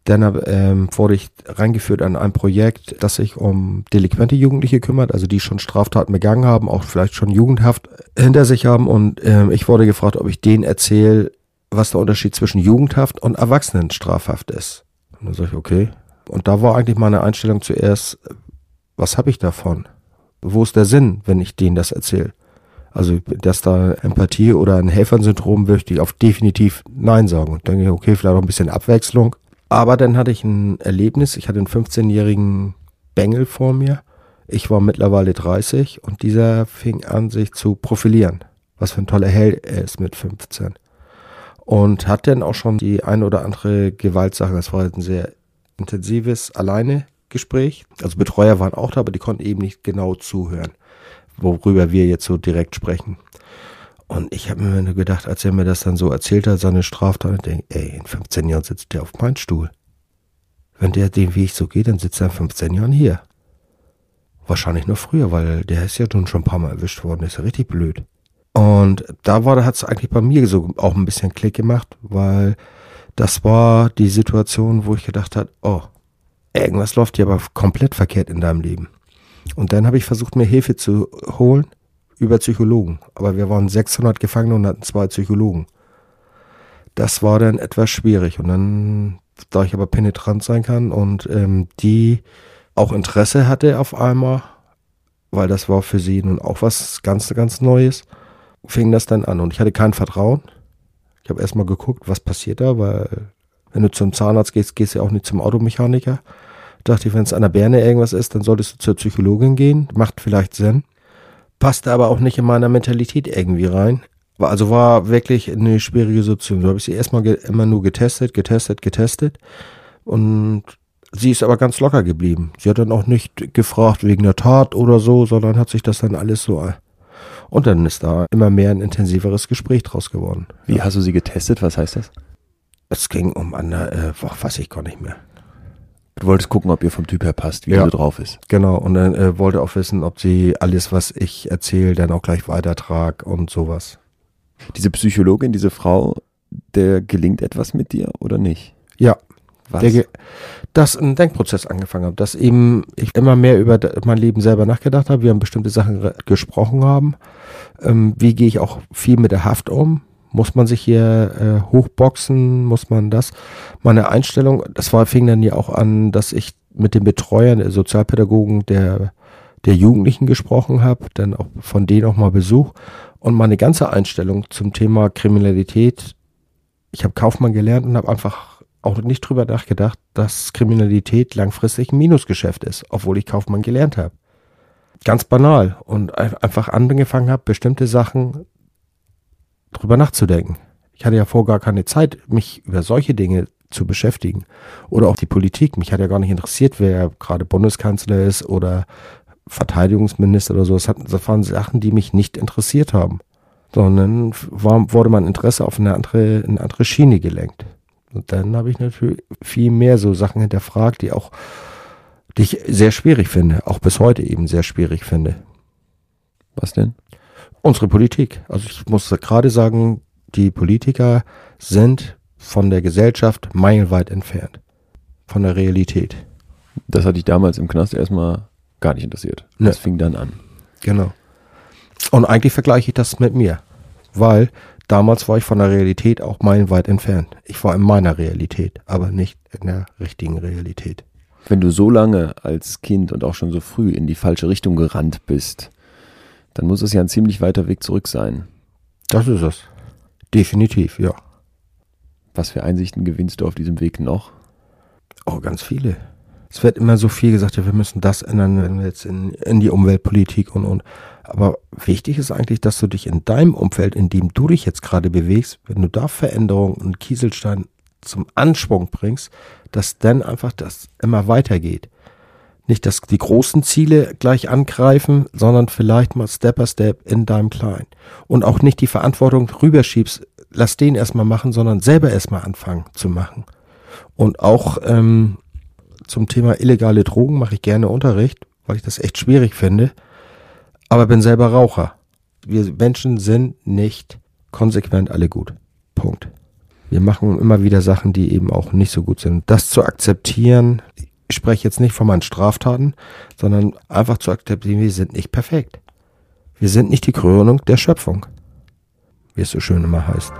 Dann ähm, wurde ich reingeführt an ein Projekt, das sich um delinquente Jugendliche kümmert, also die schon Straftaten begangen haben, auch vielleicht schon Jugendhaft hinter sich haben. Und ähm, ich wurde gefragt, ob ich denen erzähle, was der Unterschied zwischen Jugendhaft und Erwachsenenstrafhaft ist. Und dann sage ich, okay. Und da war eigentlich meine Einstellung zuerst, was habe ich davon? Wo ist der Sinn, wenn ich denen das erzähle? Also, dass da Empathie oder ein Helfersyndrom möchte ich auf definitiv Nein sagen. Und denke ich, okay, vielleicht auch ein bisschen Abwechslung. Aber dann hatte ich ein Erlebnis. Ich hatte einen 15-jährigen Bengel vor mir. Ich war mittlerweile 30 und dieser fing an, sich zu profilieren. Was für ein toller Held er ist mit 15. Und hat dann auch schon die ein oder andere Gewaltsache. Das war ein sehr intensives Alleine-Gespräch. Also Betreuer waren auch da, aber die konnten eben nicht genau zuhören worüber wir jetzt so direkt sprechen. Und ich habe mir nur gedacht, als er mir das dann so erzählt hat, seine Straftat, ich denke, ey, in 15 Jahren sitzt der auf meinem Stuhl. Wenn der den Weg so geht, dann sitzt er in 15 Jahren hier. Wahrscheinlich nur früher, weil der ist ja schon ein paar Mal erwischt worden, ist ja richtig blöd. Und da war, hat es eigentlich bei mir so auch ein bisschen Klick gemacht, weil das war die Situation, wo ich gedacht habe, oh, irgendwas läuft hier aber komplett verkehrt in deinem Leben. Und dann habe ich versucht, mir Hilfe zu holen über Psychologen. Aber wir waren 600 Gefangene und hatten zwei Psychologen. Das war dann etwas schwierig. Und dann, da ich aber penetrant sein kann und ähm, die auch Interesse hatte auf einmal, weil das war für sie nun auch was ganz, ganz Neues, fing das dann an. Und ich hatte kein Vertrauen. Ich habe erstmal geguckt, was passiert da, weil wenn du zum Zahnarzt gehst, gehst du ja auch nicht zum Automechaniker dachte ich, wenn es an der Birne irgendwas ist, dann solltest du zur Psychologin gehen. Macht vielleicht Sinn. Passte aber auch nicht in meiner Mentalität irgendwie rein. Also war wirklich eine schwierige Situation. So habe ich sie erstmal immer nur getestet, getestet, getestet. Und sie ist aber ganz locker geblieben. Sie hat dann auch nicht gefragt wegen der Tat oder so, sondern hat sich das dann alles so. Und dann ist da immer mehr ein intensiveres Gespräch draus geworden. Wie hast du sie getestet? Was heißt das? Es ging um eine, äh, weiß ich gar nicht mehr. Du wolltest gucken, ob ihr vom Typ her passt, wie ja, so drauf ist. Genau, und dann äh, wollte auch wissen, ob sie alles, was ich erzähle, dann auch gleich weitertrag und sowas. Diese Psychologin, diese Frau, der gelingt etwas mit dir oder nicht? Ja. Was? Der, dass ein Denkprozess angefangen hat, dass eben ich immer mehr über mein Leben selber nachgedacht habe, wir haben bestimmte Sachen gesprochen haben. Ähm, wie gehe ich auch viel mit der Haft um? Muss man sich hier äh, hochboxen? Muss man das? Meine Einstellung, das war, fing dann ja auch an, dass ich mit den Betreuern, der Sozialpädagogen der, der Jugendlichen gesprochen habe, dann auch von denen auch mal Besuch. Und meine ganze Einstellung zum Thema Kriminalität, ich habe Kaufmann gelernt und habe einfach auch nicht drüber nachgedacht, dass Kriminalität langfristig ein Minusgeschäft ist, obwohl ich Kaufmann gelernt habe. Ganz banal. Und einfach angefangen habe, bestimmte Sachen drüber nachzudenken. Ich hatte ja vor gar keine Zeit, mich über solche Dinge zu beschäftigen. Oder auch die Politik. Mich hat ja gar nicht interessiert, wer gerade Bundeskanzler ist oder Verteidigungsminister oder so. Das, waren Sachen, die mich nicht interessiert haben. sondern war, wurde mein Interesse auf eine andere, eine andere Schiene gelenkt. Und dann habe ich natürlich viel mehr so Sachen hinterfragt, die auch, die ich sehr schwierig finde, auch bis heute eben sehr schwierig finde. Was denn? Unsere Politik. Also ich muss gerade sagen, die Politiker sind von der Gesellschaft meilenweit entfernt. Von der Realität. Das hatte ich damals im Knast erstmal gar nicht interessiert. Ne. Das fing dann an. Genau. Und eigentlich vergleiche ich das mit mir. Weil damals war ich von der Realität auch meilenweit entfernt. Ich war in meiner Realität, aber nicht in der richtigen Realität. Wenn du so lange als Kind und auch schon so früh in die falsche Richtung gerannt bist, dann muss es ja ein ziemlich weiter Weg zurück sein. Das ist es. Definitiv, ja. Was für Einsichten gewinnst du auf diesem Weg noch? Oh, ganz viele. Es wird immer so viel gesagt, ja, wir müssen das ändern, wenn wir jetzt in, in die Umweltpolitik und, und. Aber wichtig ist eigentlich, dass du dich in deinem Umfeld, in dem du dich jetzt gerade bewegst, wenn du da Veränderungen und Kieselstein zum Anschwung bringst, dass dann einfach das immer weitergeht. Nicht, dass die großen Ziele gleich angreifen, sondern vielleicht mal Step by Step in deinem Kleinen. Und auch nicht die Verantwortung rüberschiebst, lass den erstmal machen, sondern selber erstmal anfangen zu machen. Und auch ähm, zum Thema illegale Drogen mache ich gerne Unterricht, weil ich das echt schwierig finde. Aber bin selber Raucher. Wir Menschen sind nicht konsequent alle gut. Punkt. Wir machen immer wieder Sachen, die eben auch nicht so gut sind. Das zu akzeptieren, ich spreche jetzt nicht von meinen Straftaten, sondern einfach zu akzeptieren, wir sind nicht perfekt. Wir sind nicht die Krönung der Schöpfung, wie es so schön immer heißt.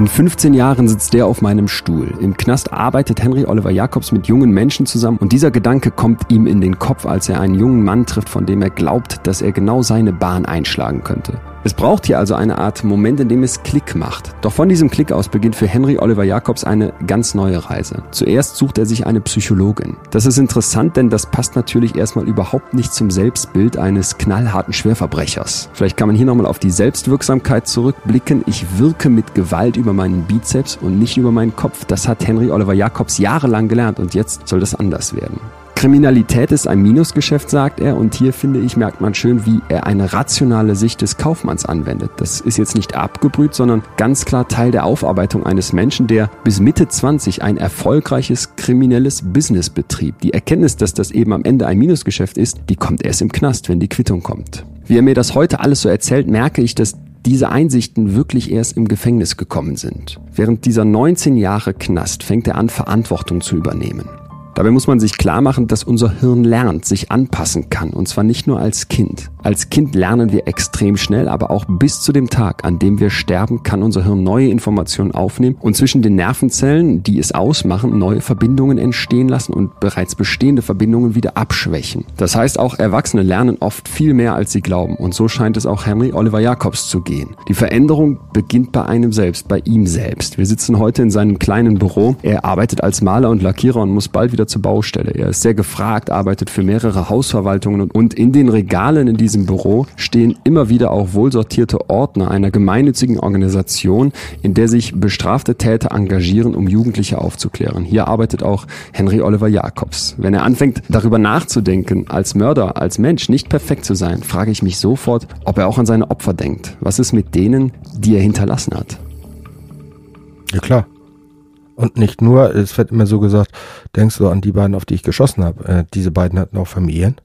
In 15 Jahren sitzt der auf meinem Stuhl. Im Knast arbeitet Henry Oliver Jacobs mit jungen Menschen zusammen und dieser Gedanke kommt ihm in den Kopf, als er einen jungen Mann trifft, von dem er glaubt, dass er genau seine Bahn einschlagen könnte. Es braucht hier also eine Art Moment, in dem es Klick macht. Doch von diesem Klick aus beginnt für Henry Oliver Jacobs eine ganz neue Reise. Zuerst sucht er sich eine Psychologin. Das ist interessant, denn das passt natürlich erstmal überhaupt nicht zum Selbstbild eines knallharten Schwerverbrechers. Vielleicht kann man hier nochmal auf die Selbstwirksamkeit zurückblicken. Ich wirke mit Gewalt über meinen Bizeps und nicht über meinen Kopf. Das hat Henry Oliver Jacobs jahrelang gelernt und jetzt soll das anders werden. Kriminalität ist ein Minusgeschäft, sagt er, und hier finde ich, merkt man schön, wie er eine rationale Sicht des Kaufmanns anwendet. Das ist jetzt nicht abgebrüht, sondern ganz klar Teil der Aufarbeitung eines Menschen, der bis Mitte 20 ein erfolgreiches kriminelles Business betrieb. Die Erkenntnis, dass das eben am Ende ein Minusgeschäft ist, die kommt erst im Knast, wenn die Quittung kommt. Wie er mir das heute alles so erzählt, merke ich, dass diese Einsichten wirklich erst im Gefängnis gekommen sind. Während dieser 19 Jahre Knast fängt er an, Verantwortung zu übernehmen. Dabei muss man sich klar machen, dass unser Hirn lernt, sich anpassen kann. Und zwar nicht nur als Kind. Als Kind lernen wir extrem schnell, aber auch bis zu dem Tag, an dem wir sterben, kann unser Hirn neue Informationen aufnehmen und zwischen den Nervenzellen, die es ausmachen, neue Verbindungen entstehen lassen und bereits bestehende Verbindungen wieder abschwächen. Das heißt, auch Erwachsene lernen oft viel mehr, als sie glauben. Und so scheint es auch Henry Oliver Jacobs zu gehen. Die Veränderung beginnt bei einem selbst, bei ihm selbst. Wir sitzen heute in seinem kleinen Büro. Er arbeitet als Maler und Lackierer und muss bald wieder zur Baustelle. Er ist sehr gefragt, arbeitet für mehrere Hausverwaltungen und in den Regalen in diesem Büro stehen immer wieder auch wohlsortierte Ordner einer gemeinnützigen Organisation, in der sich bestrafte Täter engagieren, um Jugendliche aufzuklären. Hier arbeitet auch Henry Oliver Jacobs. Wenn er anfängt, darüber nachzudenken, als Mörder, als Mensch nicht perfekt zu sein, frage ich mich sofort, ob er auch an seine Opfer denkt. Was ist mit denen, die er hinterlassen hat? Ja klar. Und nicht nur, es wird immer so gesagt, denkst du an die beiden, auf die ich geschossen habe. Äh, diese beiden hatten auch Familien.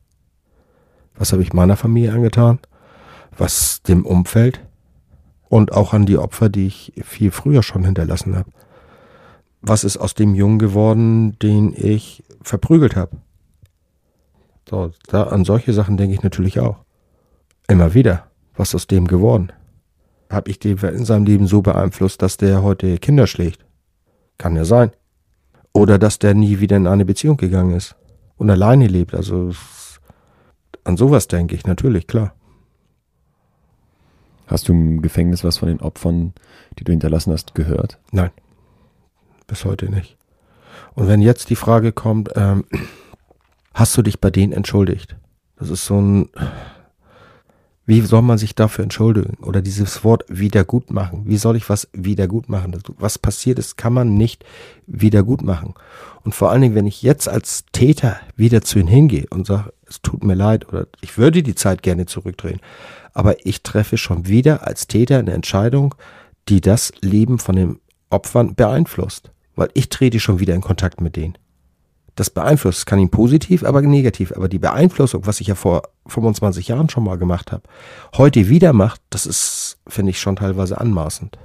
Was habe ich meiner Familie angetan? Was dem Umfeld? Und auch an die Opfer, die ich viel früher schon hinterlassen habe. Was ist aus dem Jungen geworden, den ich verprügelt habe? So, da, an solche Sachen denke ich natürlich auch. Immer wieder. Was ist aus dem geworden? Habe ich den in seinem Leben so beeinflusst, dass der heute Kinder schlägt? Kann ja sein. Oder dass der nie wieder in eine Beziehung gegangen ist und alleine lebt. Also an sowas denke ich natürlich, klar. Hast du im Gefängnis was von den Opfern, die du hinterlassen hast, gehört? Nein, bis heute nicht. Und wenn jetzt die Frage kommt, ähm, [clears throat] hast du dich bei denen entschuldigt? Das ist so ein, Wie soll man sich dafür entschuldigen? Oder dieses Wort wiedergutmachen. Wie soll ich was wiedergutmachen? Was passiert ist, kann man nicht wiedergutmachen. Und vor allen Dingen, wenn ich jetzt als Täter wieder zu ihm hingehe und sage, es tut mir leid oder ich würde die Zeit gerne zurückdrehen, aber ich treffe schon wieder als Täter eine Entscheidung, die das Leben von den Opfern beeinflusst. Weil ich trete schon wieder in Kontakt mit denen das beeinflusst. kann ihn positiv, aber negativ. Aber die Beeinflussung, was ich ja vor 25 Jahren schon mal gemacht habe, heute wieder macht, das ist, finde ich, schon teilweise anmaßend.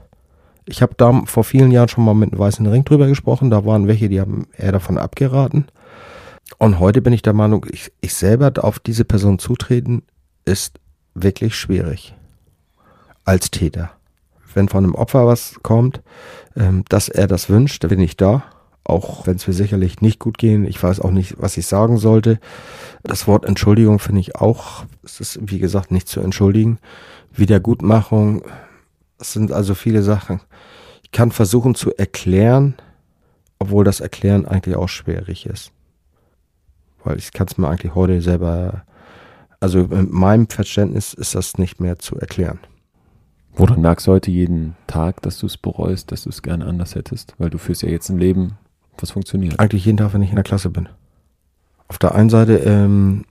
Ich habe da vor vielen Jahren schon mal mit einem weißen Ring drüber gesprochen. Da waren welche, die haben eher davon abgeraten. Und heute bin ich der Meinung, ich, ich selber auf diese Person zutreten, ist wirklich schwierig. Als Täter. Wenn von einem Opfer was kommt, ähm, dass er das wünscht, bin ich da auch wenn es mir sicherlich nicht gut gehen. Ich weiß auch nicht, was ich sagen sollte. Das Wort Entschuldigung finde ich auch, es ist wie gesagt nicht zu entschuldigen. Wiedergutmachung, es sind also viele Sachen. Ich kann versuchen zu erklären, obwohl das Erklären eigentlich auch schwierig ist. Weil ich kann es mir eigentlich heute selber, also in meinem Verständnis ist das nicht mehr zu erklären. Woran merkst du heute jeden Tag, dass du es bereust, dass du es gerne anders hättest? Weil du führst ja jetzt ein Leben, was funktioniert? Eigentlich jeden Tag, wenn ich in der Klasse bin. Auf der einen Seite ähm,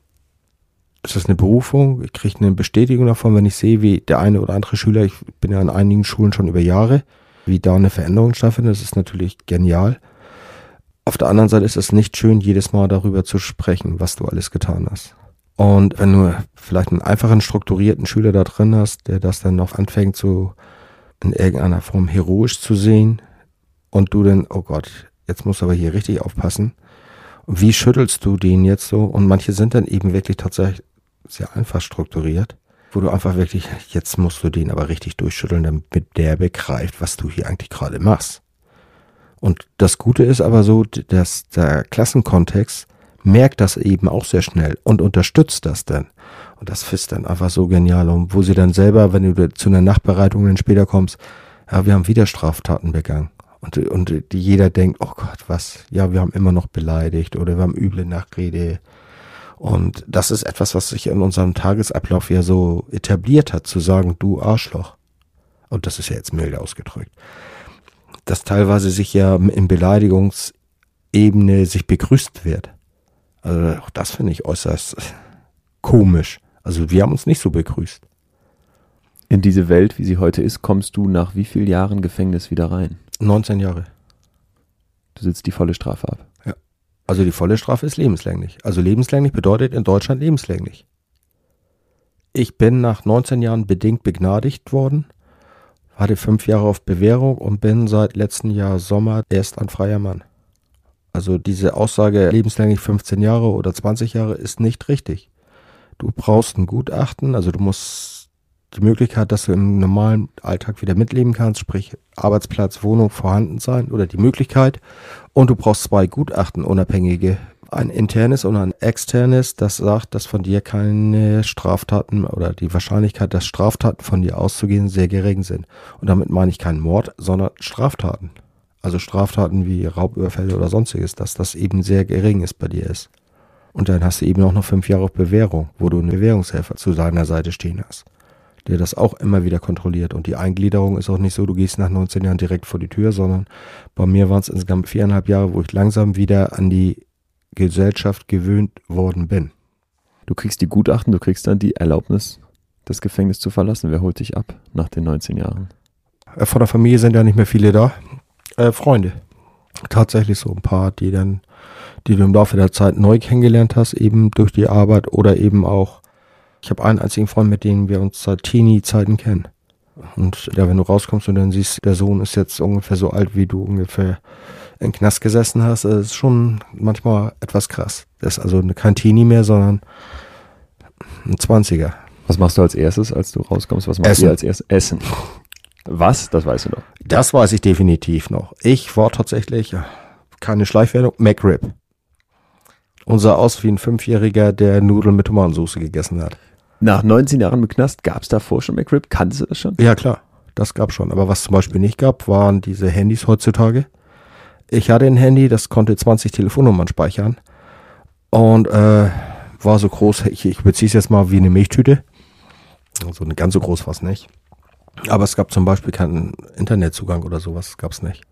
ist das eine Berufung. Ich kriege eine Bestätigung davon, wenn ich sehe, wie der eine oder andere Schüler, ich bin ja an einigen Schulen schon über Jahre, wie da eine Veränderung stattfindet. Das ist natürlich genial. Auf der anderen Seite ist es nicht schön, jedes Mal darüber zu sprechen, was du alles getan hast. Und wenn du vielleicht einen einfachen, strukturierten Schüler da drin hast, der das dann noch anfängt, so in irgendeiner Form heroisch zu sehen, und du dann, oh Gott, jetzt musst du aber hier richtig aufpassen. Wie schüttelst du den jetzt so? Und manche sind dann eben wirklich tatsächlich sehr einfach strukturiert, wo du einfach wirklich, jetzt musst du den aber richtig durchschütteln, damit der begreift, was du hier eigentlich gerade machst. Und das Gute ist aber so, dass der Klassenkontext merkt das eben auch sehr schnell und unterstützt das dann. Und das ist dann einfach so genial. Und wo sie dann selber, wenn du zu einer Nachbereitung dann später kommst, ja, wir haben wieder Straftaten begangen. Und, und jeder denkt, oh Gott, was? Ja, wir haben immer noch beleidigt oder wir haben üble Nachrede. Und das ist etwas, was sich in unserem Tagesablauf ja so etabliert hat, zu sagen, du Arschloch. Und das ist ja jetzt milde ausgedrückt. Dass teilweise sich ja in Beleidigungsebene sich begrüßt wird. Also auch das finde ich äußerst komisch. Also wir haben uns nicht so begrüßt. In diese Welt, wie sie heute ist, kommst du nach wie vielen Jahren Gefängnis wieder rein? 19 Jahre. Du sitzt die volle Strafe ab. Ja. Also die volle Strafe ist lebenslänglich. Also lebenslänglich bedeutet in Deutschland lebenslänglich. Ich bin nach 19 Jahren bedingt begnadigt worden, hatte fünf Jahre auf Bewährung und bin seit letztem Jahr Sommer erst ein freier Mann. Also diese Aussage lebenslänglich 15 Jahre oder 20 Jahre ist nicht richtig. Du brauchst ein Gutachten, also du musst die Möglichkeit, dass du im normalen Alltag wieder mitleben kannst, sprich Arbeitsplatz, Wohnung vorhanden sein oder die Möglichkeit. Und du brauchst zwei Gutachten, unabhängige. Ein internes und ein externes, das sagt, dass von dir keine Straftaten oder die Wahrscheinlichkeit, dass Straftaten von dir auszugehen, sehr gering sind. Und damit meine ich keinen Mord, sondern Straftaten. Also Straftaten wie Raubüberfälle oder sonstiges, dass das eben sehr gering ist bei dir ist. Und dann hast du eben auch noch fünf Jahre auf Bewährung, wo du einen Bewährungshelfer zu deiner Seite stehen hast der das auch immer wieder kontrolliert. Und die Eingliederung ist auch nicht so, du gehst nach 19 Jahren direkt vor die Tür, sondern bei mir waren es insgesamt viereinhalb Jahre, wo ich langsam wieder an die Gesellschaft gewöhnt worden bin. Du kriegst die Gutachten, du kriegst dann die Erlaubnis, das Gefängnis zu verlassen. Wer holt dich ab nach den 19 Jahren? Äh, von der Familie sind ja nicht mehr viele da. Äh, Freunde. Tatsächlich so ein paar, die dann, die du im Laufe der Zeit neu kennengelernt hast, eben durch die Arbeit oder eben auch ich habe einen einzigen Freund, mit dem wir uns seit Teenie-Zeiten kennen. Und ja, wenn du rauskommst und dann siehst, der Sohn ist jetzt ungefähr so alt, wie du ungefähr im Knast gesessen hast, das ist schon manchmal etwas krass. Der ist also kein Teenie mehr, sondern ein Zwanziger. Was machst du als erstes, als du rauskommst? Was machst Essen. du als erstes? Essen. Was? Das weißt du noch. Das weiß ich definitiv noch. Ich war tatsächlich, keine Schleichwerdung, McRib. Unser aus wie ein Fünfjähriger, der Nudeln mit Tomatensauce gegessen hat. Nach 19 Jahren im Knast gab es davor schon McRib? Kannte du das schon? Ja, klar. Das gab schon. Aber was zum Beispiel nicht gab, waren diese Handys heutzutage. Ich hatte ein Handy, das konnte 20 Telefonnummern speichern. Und äh, war so groß, ich, ich beziehe es jetzt mal wie eine Milchtüte. So eine ganz so groß war es nicht. Aber es gab zum Beispiel keinen Internetzugang oder sowas, gab es nicht.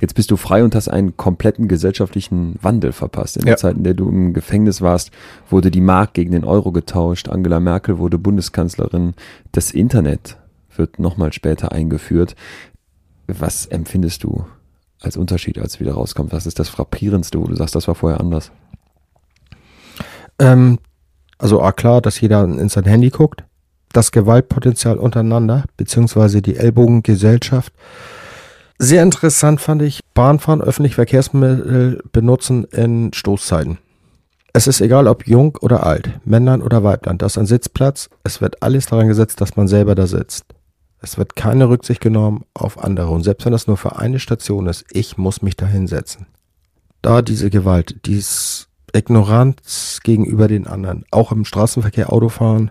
Jetzt bist du frei und hast einen kompletten gesellschaftlichen Wandel verpasst. In der Ja. Zeit, in der du im Gefängnis warst, wurde die Mark gegen den Euro getauscht. Angela Merkel wurde Bundeskanzlerin. Das Internet wird nochmal später eingeführt. Was empfindest du als Unterschied, als es wieder rauskommt? Was ist das Frappierendste, wo du sagst, das war vorher anders? Ähm, also ah, klar, dass jeder in sein Handy guckt. Das Gewaltpotenzial untereinander, beziehungsweise die Ellbogengesellschaft. Sehr interessant fand ich, Bahnfahren, öffentliche Verkehrsmittel benutzen in Stoßzeiten. Es ist egal, ob jung oder alt, Männlein oder Weiblein, das ist ein Sitzplatz. Es wird alles daran gesetzt, dass man selber da sitzt. Es wird keine Rücksicht genommen auf andere. Und selbst wenn das nur für eine Station ist, ich muss mich da hinsetzen. Da diese Gewalt, dies Ignoranz gegenüber den anderen, auch im Straßenverkehr Autofahren,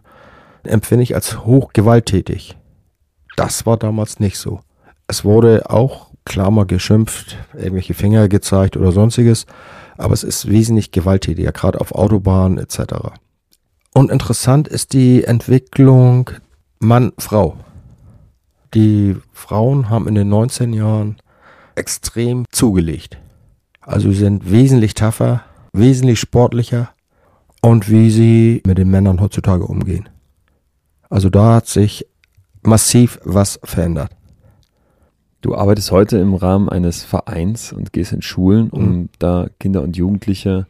empfinde ich als hochgewalttätig. Das war damals nicht so. Es wurde auch klar mal geschimpft, irgendwelche Finger gezeigt oder sonstiges, aber es ist wesentlich gewalttätiger, gerade auf Autobahnen etc. Und interessant ist die Entwicklung Mann-Frau. Die Frauen haben in den 19 Jahren extrem zugelegt. Also sie sind wesentlich tougher, wesentlich sportlicher und wie sie mit den Männern heutzutage umgehen. Also da hat sich massiv was verändert. Du arbeitest heute im Rahmen eines Vereins und gehst in Schulen, um Mhm. da Kinder und Jugendliche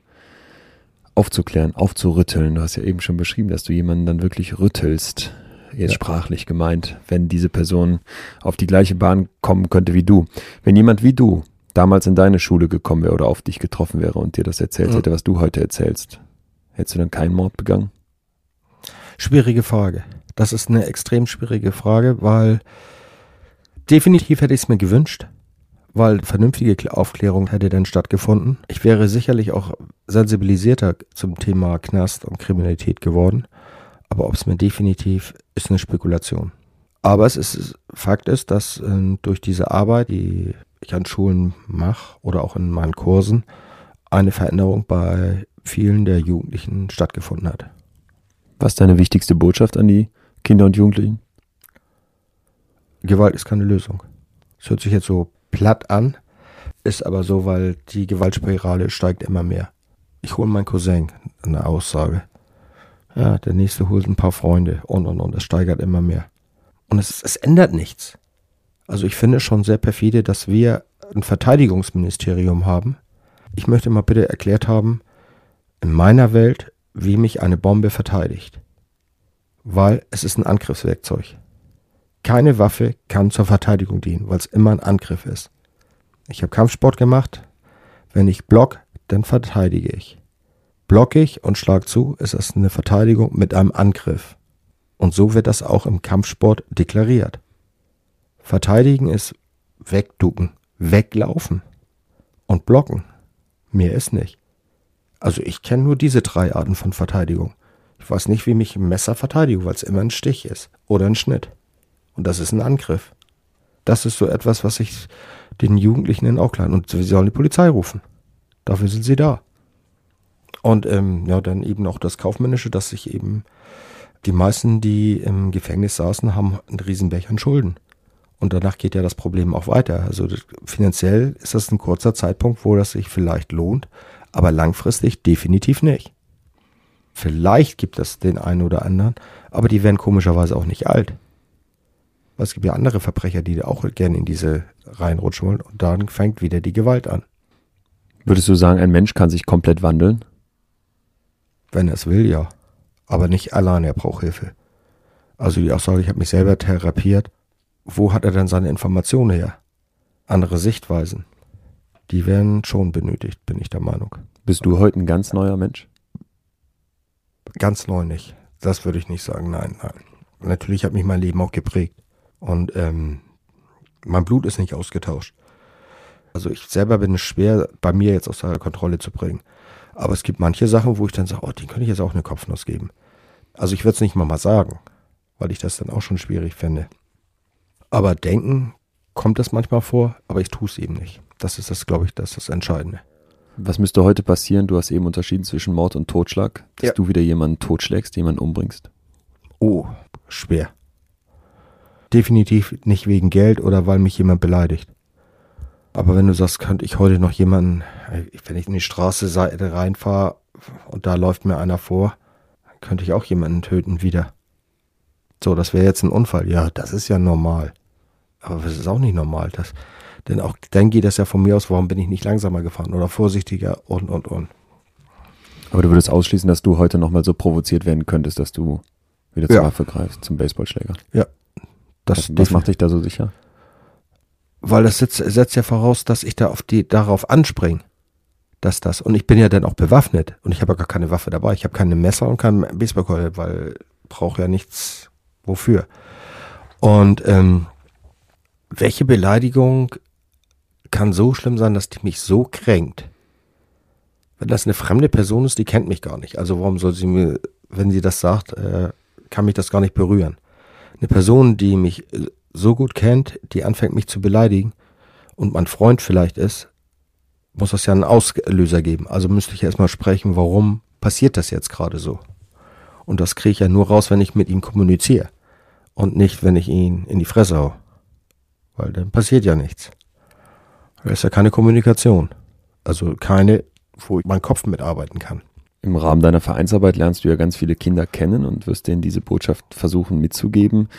aufzuklären, aufzurütteln. Du hast ja eben schon beschrieben, dass du jemanden dann wirklich rüttelst, jetzt Ja. sprachlich gemeint, wenn diese Person auf die gleiche Bahn kommen könnte wie du. Wenn jemand wie du damals in deine Schule gekommen wäre oder auf dich getroffen wäre und dir das erzählt Mhm. hätte, was du heute erzählst, hättest du dann keinen Mord begangen? Schwierige Frage. Das ist eine extrem schwierige Frage, weil definitiv hätte ich es mir gewünscht, weil vernünftige Kl- Aufklärung hätte dann stattgefunden. Ich wäre sicherlich auch sensibilisierter zum Thema Knast und Kriminalität geworden, aber ob es mir definitiv ist eine Spekulation. Aber es ist Fakt ist, dass ähm, durch diese Arbeit, die ich an Schulen mache oder auch in meinen Kursen, eine Veränderung bei vielen der Jugendlichen stattgefunden hat. Was ist deine wichtigste Botschaft an die Kinder und Jugendlichen? Gewalt ist keine Lösung. Es hört sich jetzt so platt an, ist aber so, weil die Gewaltspirale steigt immer mehr. Ich hole meinen Cousin eine Aussage. Ja, der nächste holt ein paar Freunde und und und. Es steigert immer mehr. Und es, es ändert nichts. Also ich finde schon sehr perfide, dass wir ein Verteidigungsministerium haben. Ich möchte mal bitte erklärt haben, in meiner Welt, wie mich eine Bombe verteidigt. Weil es ist ein Angriffswerkzeug. Keine Waffe kann zur Verteidigung dienen, weil es immer ein Angriff ist. Ich habe Kampfsport gemacht. Wenn ich block, dann verteidige ich. Block ich und schlag zu, ist es eine Verteidigung mit einem Angriff. Und so wird das auch im Kampfsport deklariert. Verteidigen ist wegducken, weglaufen und blocken. Mehr ist nicht. Also ich kenne nur diese drei Arten von Verteidigung. Ich weiß nicht, wie mich ein Messer verteidige, weil es immer ein Stich ist oder ein Schnitt. Und das ist ein Angriff. Das ist so etwas, was ich den Jugendlichen in auch klein. Und sie sollen die Polizei rufen. Dafür sind sie da. Und ähm, ja, dann eben auch das Kaufmännische, dass sich eben die meisten, die im Gefängnis saßen, haben einen Riesenberg an Schulden. Und danach geht ja das Problem auch weiter. Also finanziell ist das ein kurzer Zeitpunkt, wo das sich vielleicht lohnt, aber langfristig definitiv nicht. Vielleicht gibt es den einen oder anderen, aber die werden komischerweise auch nicht alt. Weil es gibt ja andere Verbrecher, die auch gerne in diese reinrutschen wollen und dann fängt wieder die Gewalt an. Würdest du sagen, ein Mensch kann sich komplett wandeln? Wenn er es will, ja. Aber nicht allein, er braucht Hilfe. Also die Aussage, ich habe mich selber therapiert. Wo hat er denn seine Informationen her? Andere Sichtweisen. Die werden schon benötigt, bin ich der Meinung. Bist du heute ein ganz neuer Mensch? Ganz neu nicht. Das würde ich nicht sagen, nein, nein. Natürlich hat mich mein Leben auch geprägt. Und ähm, mein Blut ist nicht ausgetauscht. Also ich selber bin es schwer, bei mir jetzt aus der Kontrolle zu bringen. Aber es gibt manche Sachen, wo ich dann sage, oh, den könnte ich jetzt auch eine Kopfnuss geben. Also ich würde es nicht mal mal sagen, weil ich das dann auch schon schwierig finde. Aber denken kommt das manchmal vor, aber ich tue es eben nicht. Das ist das, glaube ich, das ist das Entscheidende. Was müsste heute passieren? Du hast eben unterschieden zwischen Mord und Totschlag, dass Ja. du wieder jemanden totschlägst, jemanden umbringst. Oh, schwer. Definitiv nicht wegen Geld oder weil mich jemand beleidigt. Aber wenn du sagst, könnte ich heute noch jemanden, wenn ich in die Straße reinfahre und da läuft mir einer vor, könnte ich auch jemanden töten wieder. So, das wäre jetzt ein Unfall. Ja, das ist ja normal. Aber das ist auch nicht normal. Das, denn auch dann geht das ja von mir aus, warum bin ich nicht langsamer gefahren oder vorsichtiger und und und. Aber du würdest ausschließen, dass du heute nochmal so provoziert werden könntest, dass du wieder zur ja. Waffe greifst, zum Baseballschläger. Ja. Das, was macht dich da so sicher? Weil das setzt, setzt ja voraus, dass ich da auf die, darauf anspringe. Dass das, und ich bin ja dann auch bewaffnet und ich habe ja gar keine Waffe dabei. Ich habe keine Messer und kein Baseballkeule, weil brauche ja nichts wofür. Und ähm, welche Beleidigung kann so schlimm sein, dass die mich so kränkt? Wenn das eine fremde Person ist, die kennt mich gar nicht. Also warum soll sie mir, wenn sie das sagt, äh, kann mich das gar nicht berühren. Eine Person, die mich so gut kennt, die anfängt mich zu beleidigen und mein Freund vielleicht ist, muss das ja einen Auslöser geben. Also müsste ich erstmal sprechen, warum passiert das jetzt gerade so? Und das kriege ich ja nur raus, wenn ich mit ihm kommuniziere und nicht, wenn ich ihn in die Fresse hau. Weil dann passiert ja nichts. Da ist ja keine Kommunikation. Also keine wo mein Kopf mitarbeiten kann. Im Rahmen deiner Vereinsarbeit lernst du ja ganz viele Kinder kennen und wirst denen diese Botschaft versuchen mitzugeben.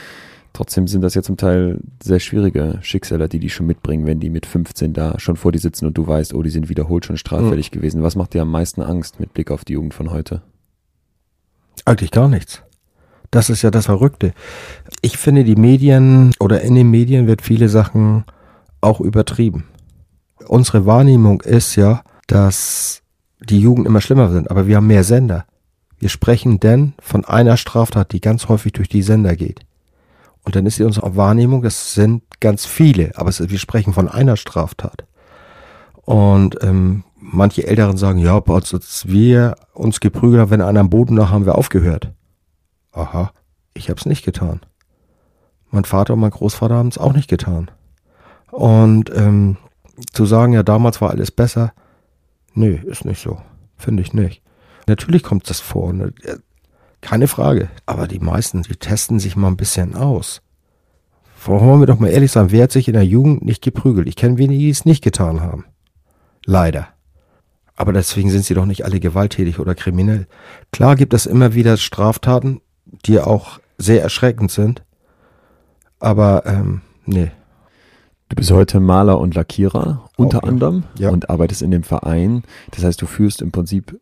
Trotzdem sind das ja zum Teil sehr schwierige Schicksale, die die schon mitbringen, wenn die mit 15 da schon vor dir sitzen und du weißt, oh, die sind wiederholt schon straffällig mhm. gewesen. Was macht dir am meisten Angst mit Blick auf die Jugend von heute? Eigentlich gar nichts. Das ist ja das Verrückte. Ich finde, die Medien oder in den Medien wird viele Sachen auch übertrieben. Unsere Wahrnehmung ist ja, dass die Jugend immer schlimmer sind, aber wir haben mehr Sender. Wir sprechen denn von einer Straftat, die ganz häufig durch die Sender geht. Und dann ist unsere Wahrnehmung, das sind ganz viele, aber es, wir sprechen von einer Straftat. Und ähm, manche Älteren sagen, ja, als wir uns geprügelt haben, wenn einer am Boden lag, haben wir aufgehört. Aha, ich habe es nicht getan. Mein Vater und mein Großvater haben es auch nicht getan. Und ähm, zu sagen, ja, damals war alles besser, Nö, ist nicht so. Finde ich nicht. Natürlich kommt das vor. Ne? Keine Frage. Aber die meisten, die testen sich mal ein bisschen aus. Wollen wir doch mal ehrlich sein, wer hat sich in der Jugend nicht geprügelt? Ich kenne wenige, die es nicht getan haben. Leider. Aber deswegen sind sie doch nicht alle gewalttätig oder kriminell. Klar gibt es immer wieder Straftaten, die auch sehr erschreckend sind. Aber ähm, nee, Du bist heute Maler und Lackierer unter okay. anderem ja. und arbeitest in dem Verein. Das heißt, du führst im Prinzip,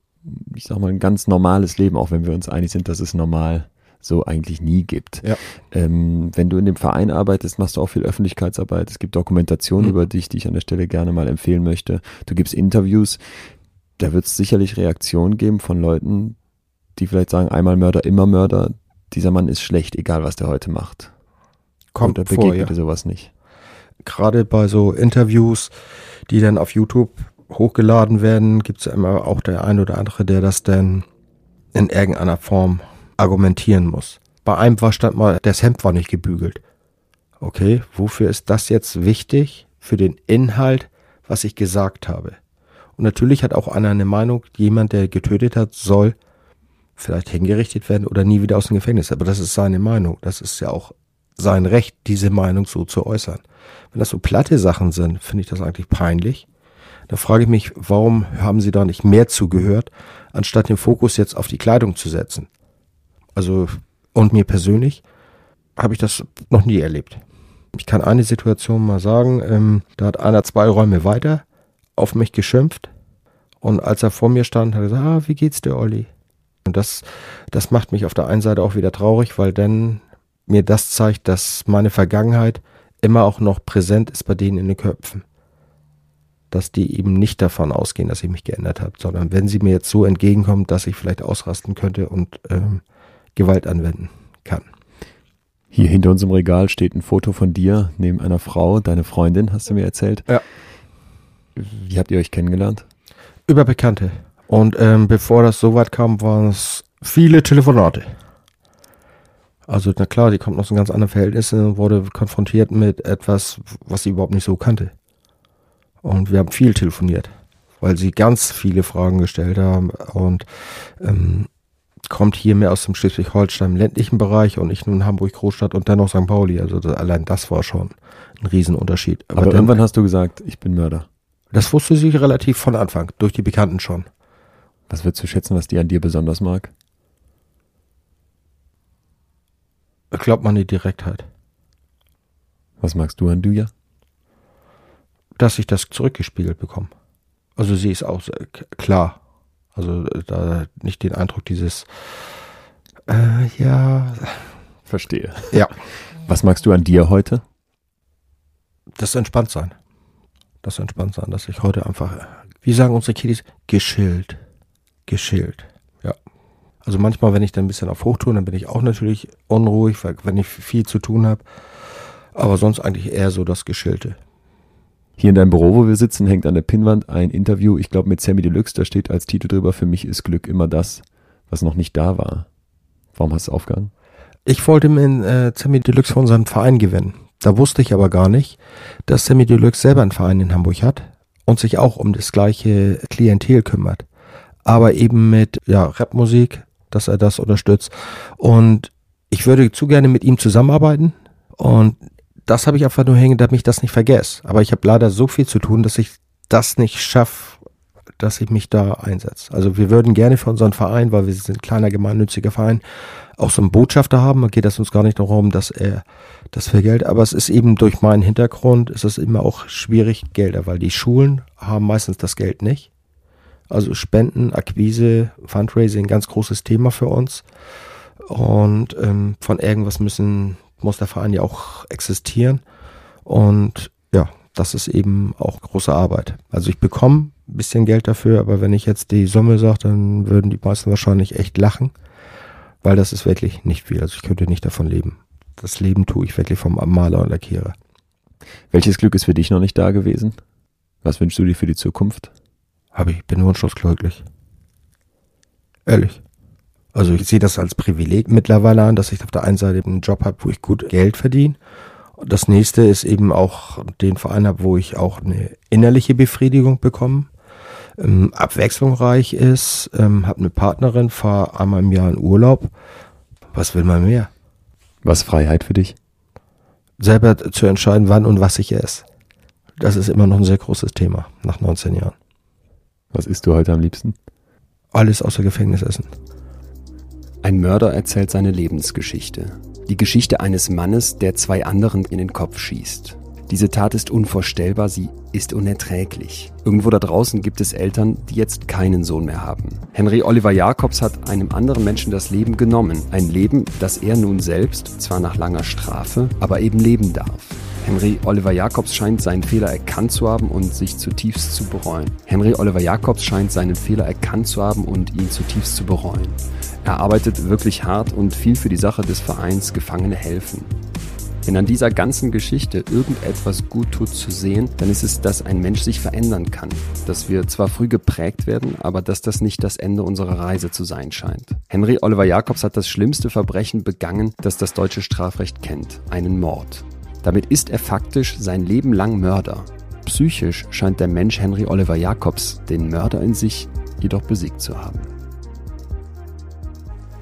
ich sag mal, ein ganz normales Leben, auch wenn wir uns einig sind, dass es normal so eigentlich nie gibt. Ja. Ähm, wenn du in dem Verein arbeitest, machst du auch viel Öffentlichkeitsarbeit. Es gibt Dokumentationen mhm. über dich, die ich an der Stelle gerne mal empfehlen möchte. Du gibst Interviews. Da wird es sicherlich Reaktionen geben von Leuten, die vielleicht sagen, einmal Mörder, immer Mörder. Dieser Mann ist schlecht, egal was der heute macht. Kommt da begegnet vor, ja. dir sowas nicht gerade bei so Interviews, die dann auf YouTube hochgeladen werden, gibt es ja immer auch der ein oder andere, der das dann in irgendeiner Form argumentieren muss. Bei einem war stand mal, das Hemd war nicht gebügelt. Okay, wofür ist das jetzt wichtig? Für den Inhalt, was ich gesagt habe. Und natürlich hat auch einer eine Meinung, jemand, der getötet hat, soll vielleicht hingerichtet werden oder nie wieder aus dem Gefängnis. Aber das ist seine Meinung. Das ist ja auch sein Recht, diese Meinung so zu äußern. Wenn das so platte Sachen sind, finde ich das eigentlich peinlich. Da frage ich mich, warum haben Sie da nicht mehr zugehört, anstatt den Fokus jetzt auf die Kleidung zu setzen? Also, und mir persönlich habe ich das noch nie erlebt. Ich kann eine Situation mal sagen, ähm, da hat einer zwei Räume weiter auf mich geschimpft und als er vor mir stand, hat er gesagt, ah, wie geht's dir, Olli? Und das, das macht mich auf der einen Seite auch wieder traurig, weil dann mir das zeigt, dass meine Vergangenheit immer auch noch präsent ist bei denen in den Köpfen. Dass die eben nicht davon ausgehen, dass ich mich geändert habe, sondern wenn sie mir jetzt so entgegenkommen, dass ich vielleicht ausrasten könnte und ähm, Gewalt anwenden kann. Hier hinter unserem Regal steht ein Foto von dir neben einer Frau, deine Freundin, hast du mir erzählt. Ja. Wie habt ihr euch kennengelernt? Über Bekannte. Und ähm, bevor das so weit kam, waren es viele Telefonate. Also na klar, die kommt aus einem ganz anderen Verhältnissen und wurde konfrontiert mit etwas, was sie überhaupt nicht so kannte. Und wir haben viel telefoniert, weil sie ganz viele Fragen gestellt haben und ähm, kommt hier mehr aus dem Schleswig-Holstein ländlichen Bereich und ich nun Hamburg Großstadt und dennoch St. Pauli. Also das, allein das war schon ein Riesenunterschied. Aber, Aber irgendwann hast du gesagt, ich bin Mörder. Das wusste sie relativ von Anfang, durch die Bekannten schon. Was würdest du schätzen, was die an dir besonders mag? Glaubt man die Direktheit. Was magst du an Duja? Dass ich das zurückgespiegelt bekomme. Also sie ist auch klar. Also da nicht den Eindruck dieses äh, ja. Verstehe. Ja. Was magst du an dir heute? Das entspannt sein. Das entspannt sein, dass ich heute einfach, wie sagen unsere Kiddies, geschillt. Geschillt. Ja. Also manchmal, wenn ich dann ein bisschen auf Hochtouren, dann bin ich auch natürlich unruhig, weil, wenn ich viel zu tun habe. Aber sonst eigentlich eher so das Geschillte. Hier in deinem Büro, wo wir sitzen, hängt an der Pinnwand ein Interview, ich glaube mit Sammy Deluxe, da steht als Titel drüber, für mich ist Glück immer das, was noch nicht da war. Warum hast du es aufgehangen? Ich wollte mit äh, Sammy Deluxe von seinem Verein gewinnen. Da wusste ich aber gar nicht, dass Sammy Deluxe selber einen Verein in Hamburg hat und sich auch um das gleiche Klientel kümmert. Aber eben mit ja, Rapmusik, dass er das unterstützt. Und ich würde zu gerne mit ihm zusammenarbeiten. Und das habe ich einfach nur hängen, damit ich das nicht vergesse. Aber ich habe leider so viel zu tun, dass ich das nicht schaffe, dass ich mich da einsetze. Also wir würden gerne für unseren Verein, weil wir sind ein kleiner gemeinnütziger Verein, auch so einen Botschafter haben. Da geht es uns gar nicht darum, dass er das für Geld, aber es ist eben durch meinen Hintergrund, ist es immer auch schwierig, Gelder, weil die Schulen haben meistens das Geld nicht. Also Spenden, Akquise, Fundraising, ganz großes Thema für uns. Und ähm, von irgendwas müssen muss der Verein ja auch existieren. Und ja, das ist eben auch große Arbeit. Also ich bekomme ein bisschen Geld dafür, aber wenn ich jetzt die Summe sage, dann würden die meisten wahrscheinlich echt lachen, weil das ist wirklich nicht viel. Also ich könnte nicht davon leben. Das Leben tue ich wirklich vom Maler und Lackierer. Welches Glück ist für dich noch nicht da gewesen? Was wünschst du dir für die Zukunft? Habe ich, bin wunschlos glücklich. Ehrlich. Also ich sehe das als Privileg mittlerweile an, dass ich auf der einen Seite einen Job habe, wo ich gut Geld verdiene. Und das nächste ist eben auch den Verein habe, wo ich auch eine innerliche Befriedigung bekomme, ähm, abwechslungsreich ist, ähm, habe eine Partnerin, fahre einmal im Jahr in Urlaub. Was will man mehr? Was Freiheit für dich? Selber zu entscheiden, wann und was ich esse. Das ist immer noch ein sehr großes Thema nach 19 Jahren. Was isst du heute am liebsten? Alles außer Gefängnisessen. Ein Mörder erzählt seine Lebensgeschichte. Die Geschichte eines Mannes, der zwei anderen in den Kopf schießt. Diese Tat ist unvorstellbar, sie ist unerträglich. Irgendwo da draußen gibt es Eltern, die jetzt keinen Sohn mehr haben. Henry Oliver Jacobs hat einem anderen Menschen das Leben genommen. Ein Leben, das er nun selbst, zwar nach langer Strafe, aber eben leben darf. Henry Oliver Jacobs scheint seinen Fehler erkannt zu haben und sich zutiefst zu bereuen. Henry Oliver Jacobs scheint seinen Fehler erkannt zu haben und ihn zutiefst zu bereuen. Er arbeitet wirklich hart und viel für die Sache des Vereins Gefangene helfen. Wenn an dieser ganzen Geschichte irgendetwas gut tut zu sehen, dann ist es, dass ein Mensch sich verändern kann. Dass wir zwar früh geprägt werden, aber dass das nicht das Ende unserer Reise zu sein scheint. Henry Oliver Jacobs hat das schlimmste Verbrechen begangen, das das deutsche Strafrecht kennt. Einen Mord. Damit ist er faktisch sein Leben lang Mörder. Psychisch scheint der Mensch Henry Oliver Jacobs den Mörder in sich jedoch besiegt zu haben.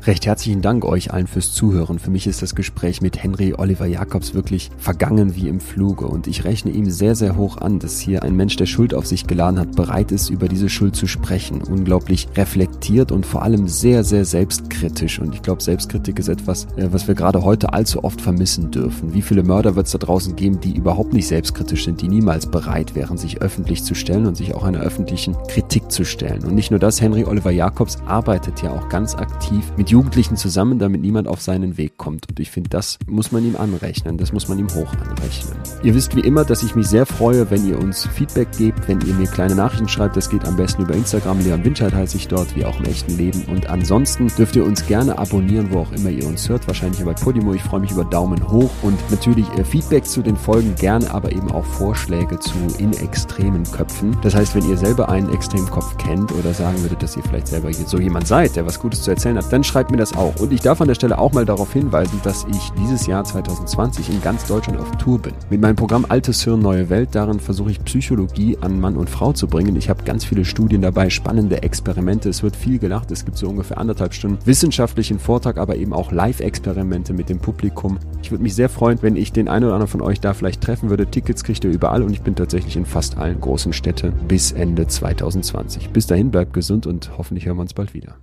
Recht herzlichen Dank euch allen fürs Zuhören. Für mich ist das Gespräch mit Henry Oliver Jacobs wirklich vergangen wie im Fluge und ich rechne ihm sehr, sehr hoch an, dass hier ein Mensch, der Schuld auf sich geladen hat, bereit ist, über diese Schuld zu sprechen. Unglaublich reflektiert und vor allem sehr, sehr selbstkritisch. Und ich glaube, Selbstkritik ist etwas, äh, was wir gerade heute allzu oft vermissen dürfen. Wie viele Mörder wird es da draußen geben, die überhaupt nicht selbstkritisch sind, die niemals bereit wären, sich öffentlich zu stellen und sich auch einer öffentlichen Kritik zu stellen. Und nicht nur das, Henry Oliver Jacobs arbeitet ja auch ganz aktiv mit Jugendlichen zusammen, damit niemand auf seinen Weg kommt. Und ich finde, das muss man ihm anrechnen. Das muss man ihm hoch anrechnen. Ihr wisst wie immer, dass ich mich sehr freue, wenn ihr uns Feedback gebt, wenn ihr mir kleine Nachrichten schreibt. Das geht am besten über Instagram. Leon Winscheid heiße ich dort, wie auch im echten Leben. Und ansonsten dürft ihr uns gerne abonnieren, wo auch immer ihr uns hört. Wahrscheinlich bei Podimo. Ich freue mich über Daumen hoch und natürlich äh, Feedback zu den Folgen gerne, aber eben auch Vorschläge zu in extremen Köpfen. Das heißt, wenn ihr selber einen extremen Kopf kennt oder sagen würdet, dass ihr vielleicht selber so jemand seid, der was Gutes zu erzählen hat, dann schreibt schreibt mir das auch. Und ich darf an der Stelle auch mal darauf hinweisen, dass ich dieses Jahr 2020 in ganz Deutschland auf Tour bin. Mit meinem Programm Altes Hirn, Neue Welt, darin versuche ich Psychologie an Mann und Frau zu bringen. Ich habe ganz viele Studien dabei, spannende Experimente. Es wird viel gelacht. Es gibt so ungefähr anderthalb Stunden wissenschaftlichen Vortrag, aber eben auch Live-Experimente mit dem Publikum. Ich würde mich sehr freuen, wenn ich den einen oder anderen von euch da vielleicht treffen würde. Tickets kriegt ihr überall und ich bin tatsächlich in fast allen großen Städten bis Ende 2020. Bis dahin bleibt gesund und hoffentlich hören wir uns bald wieder.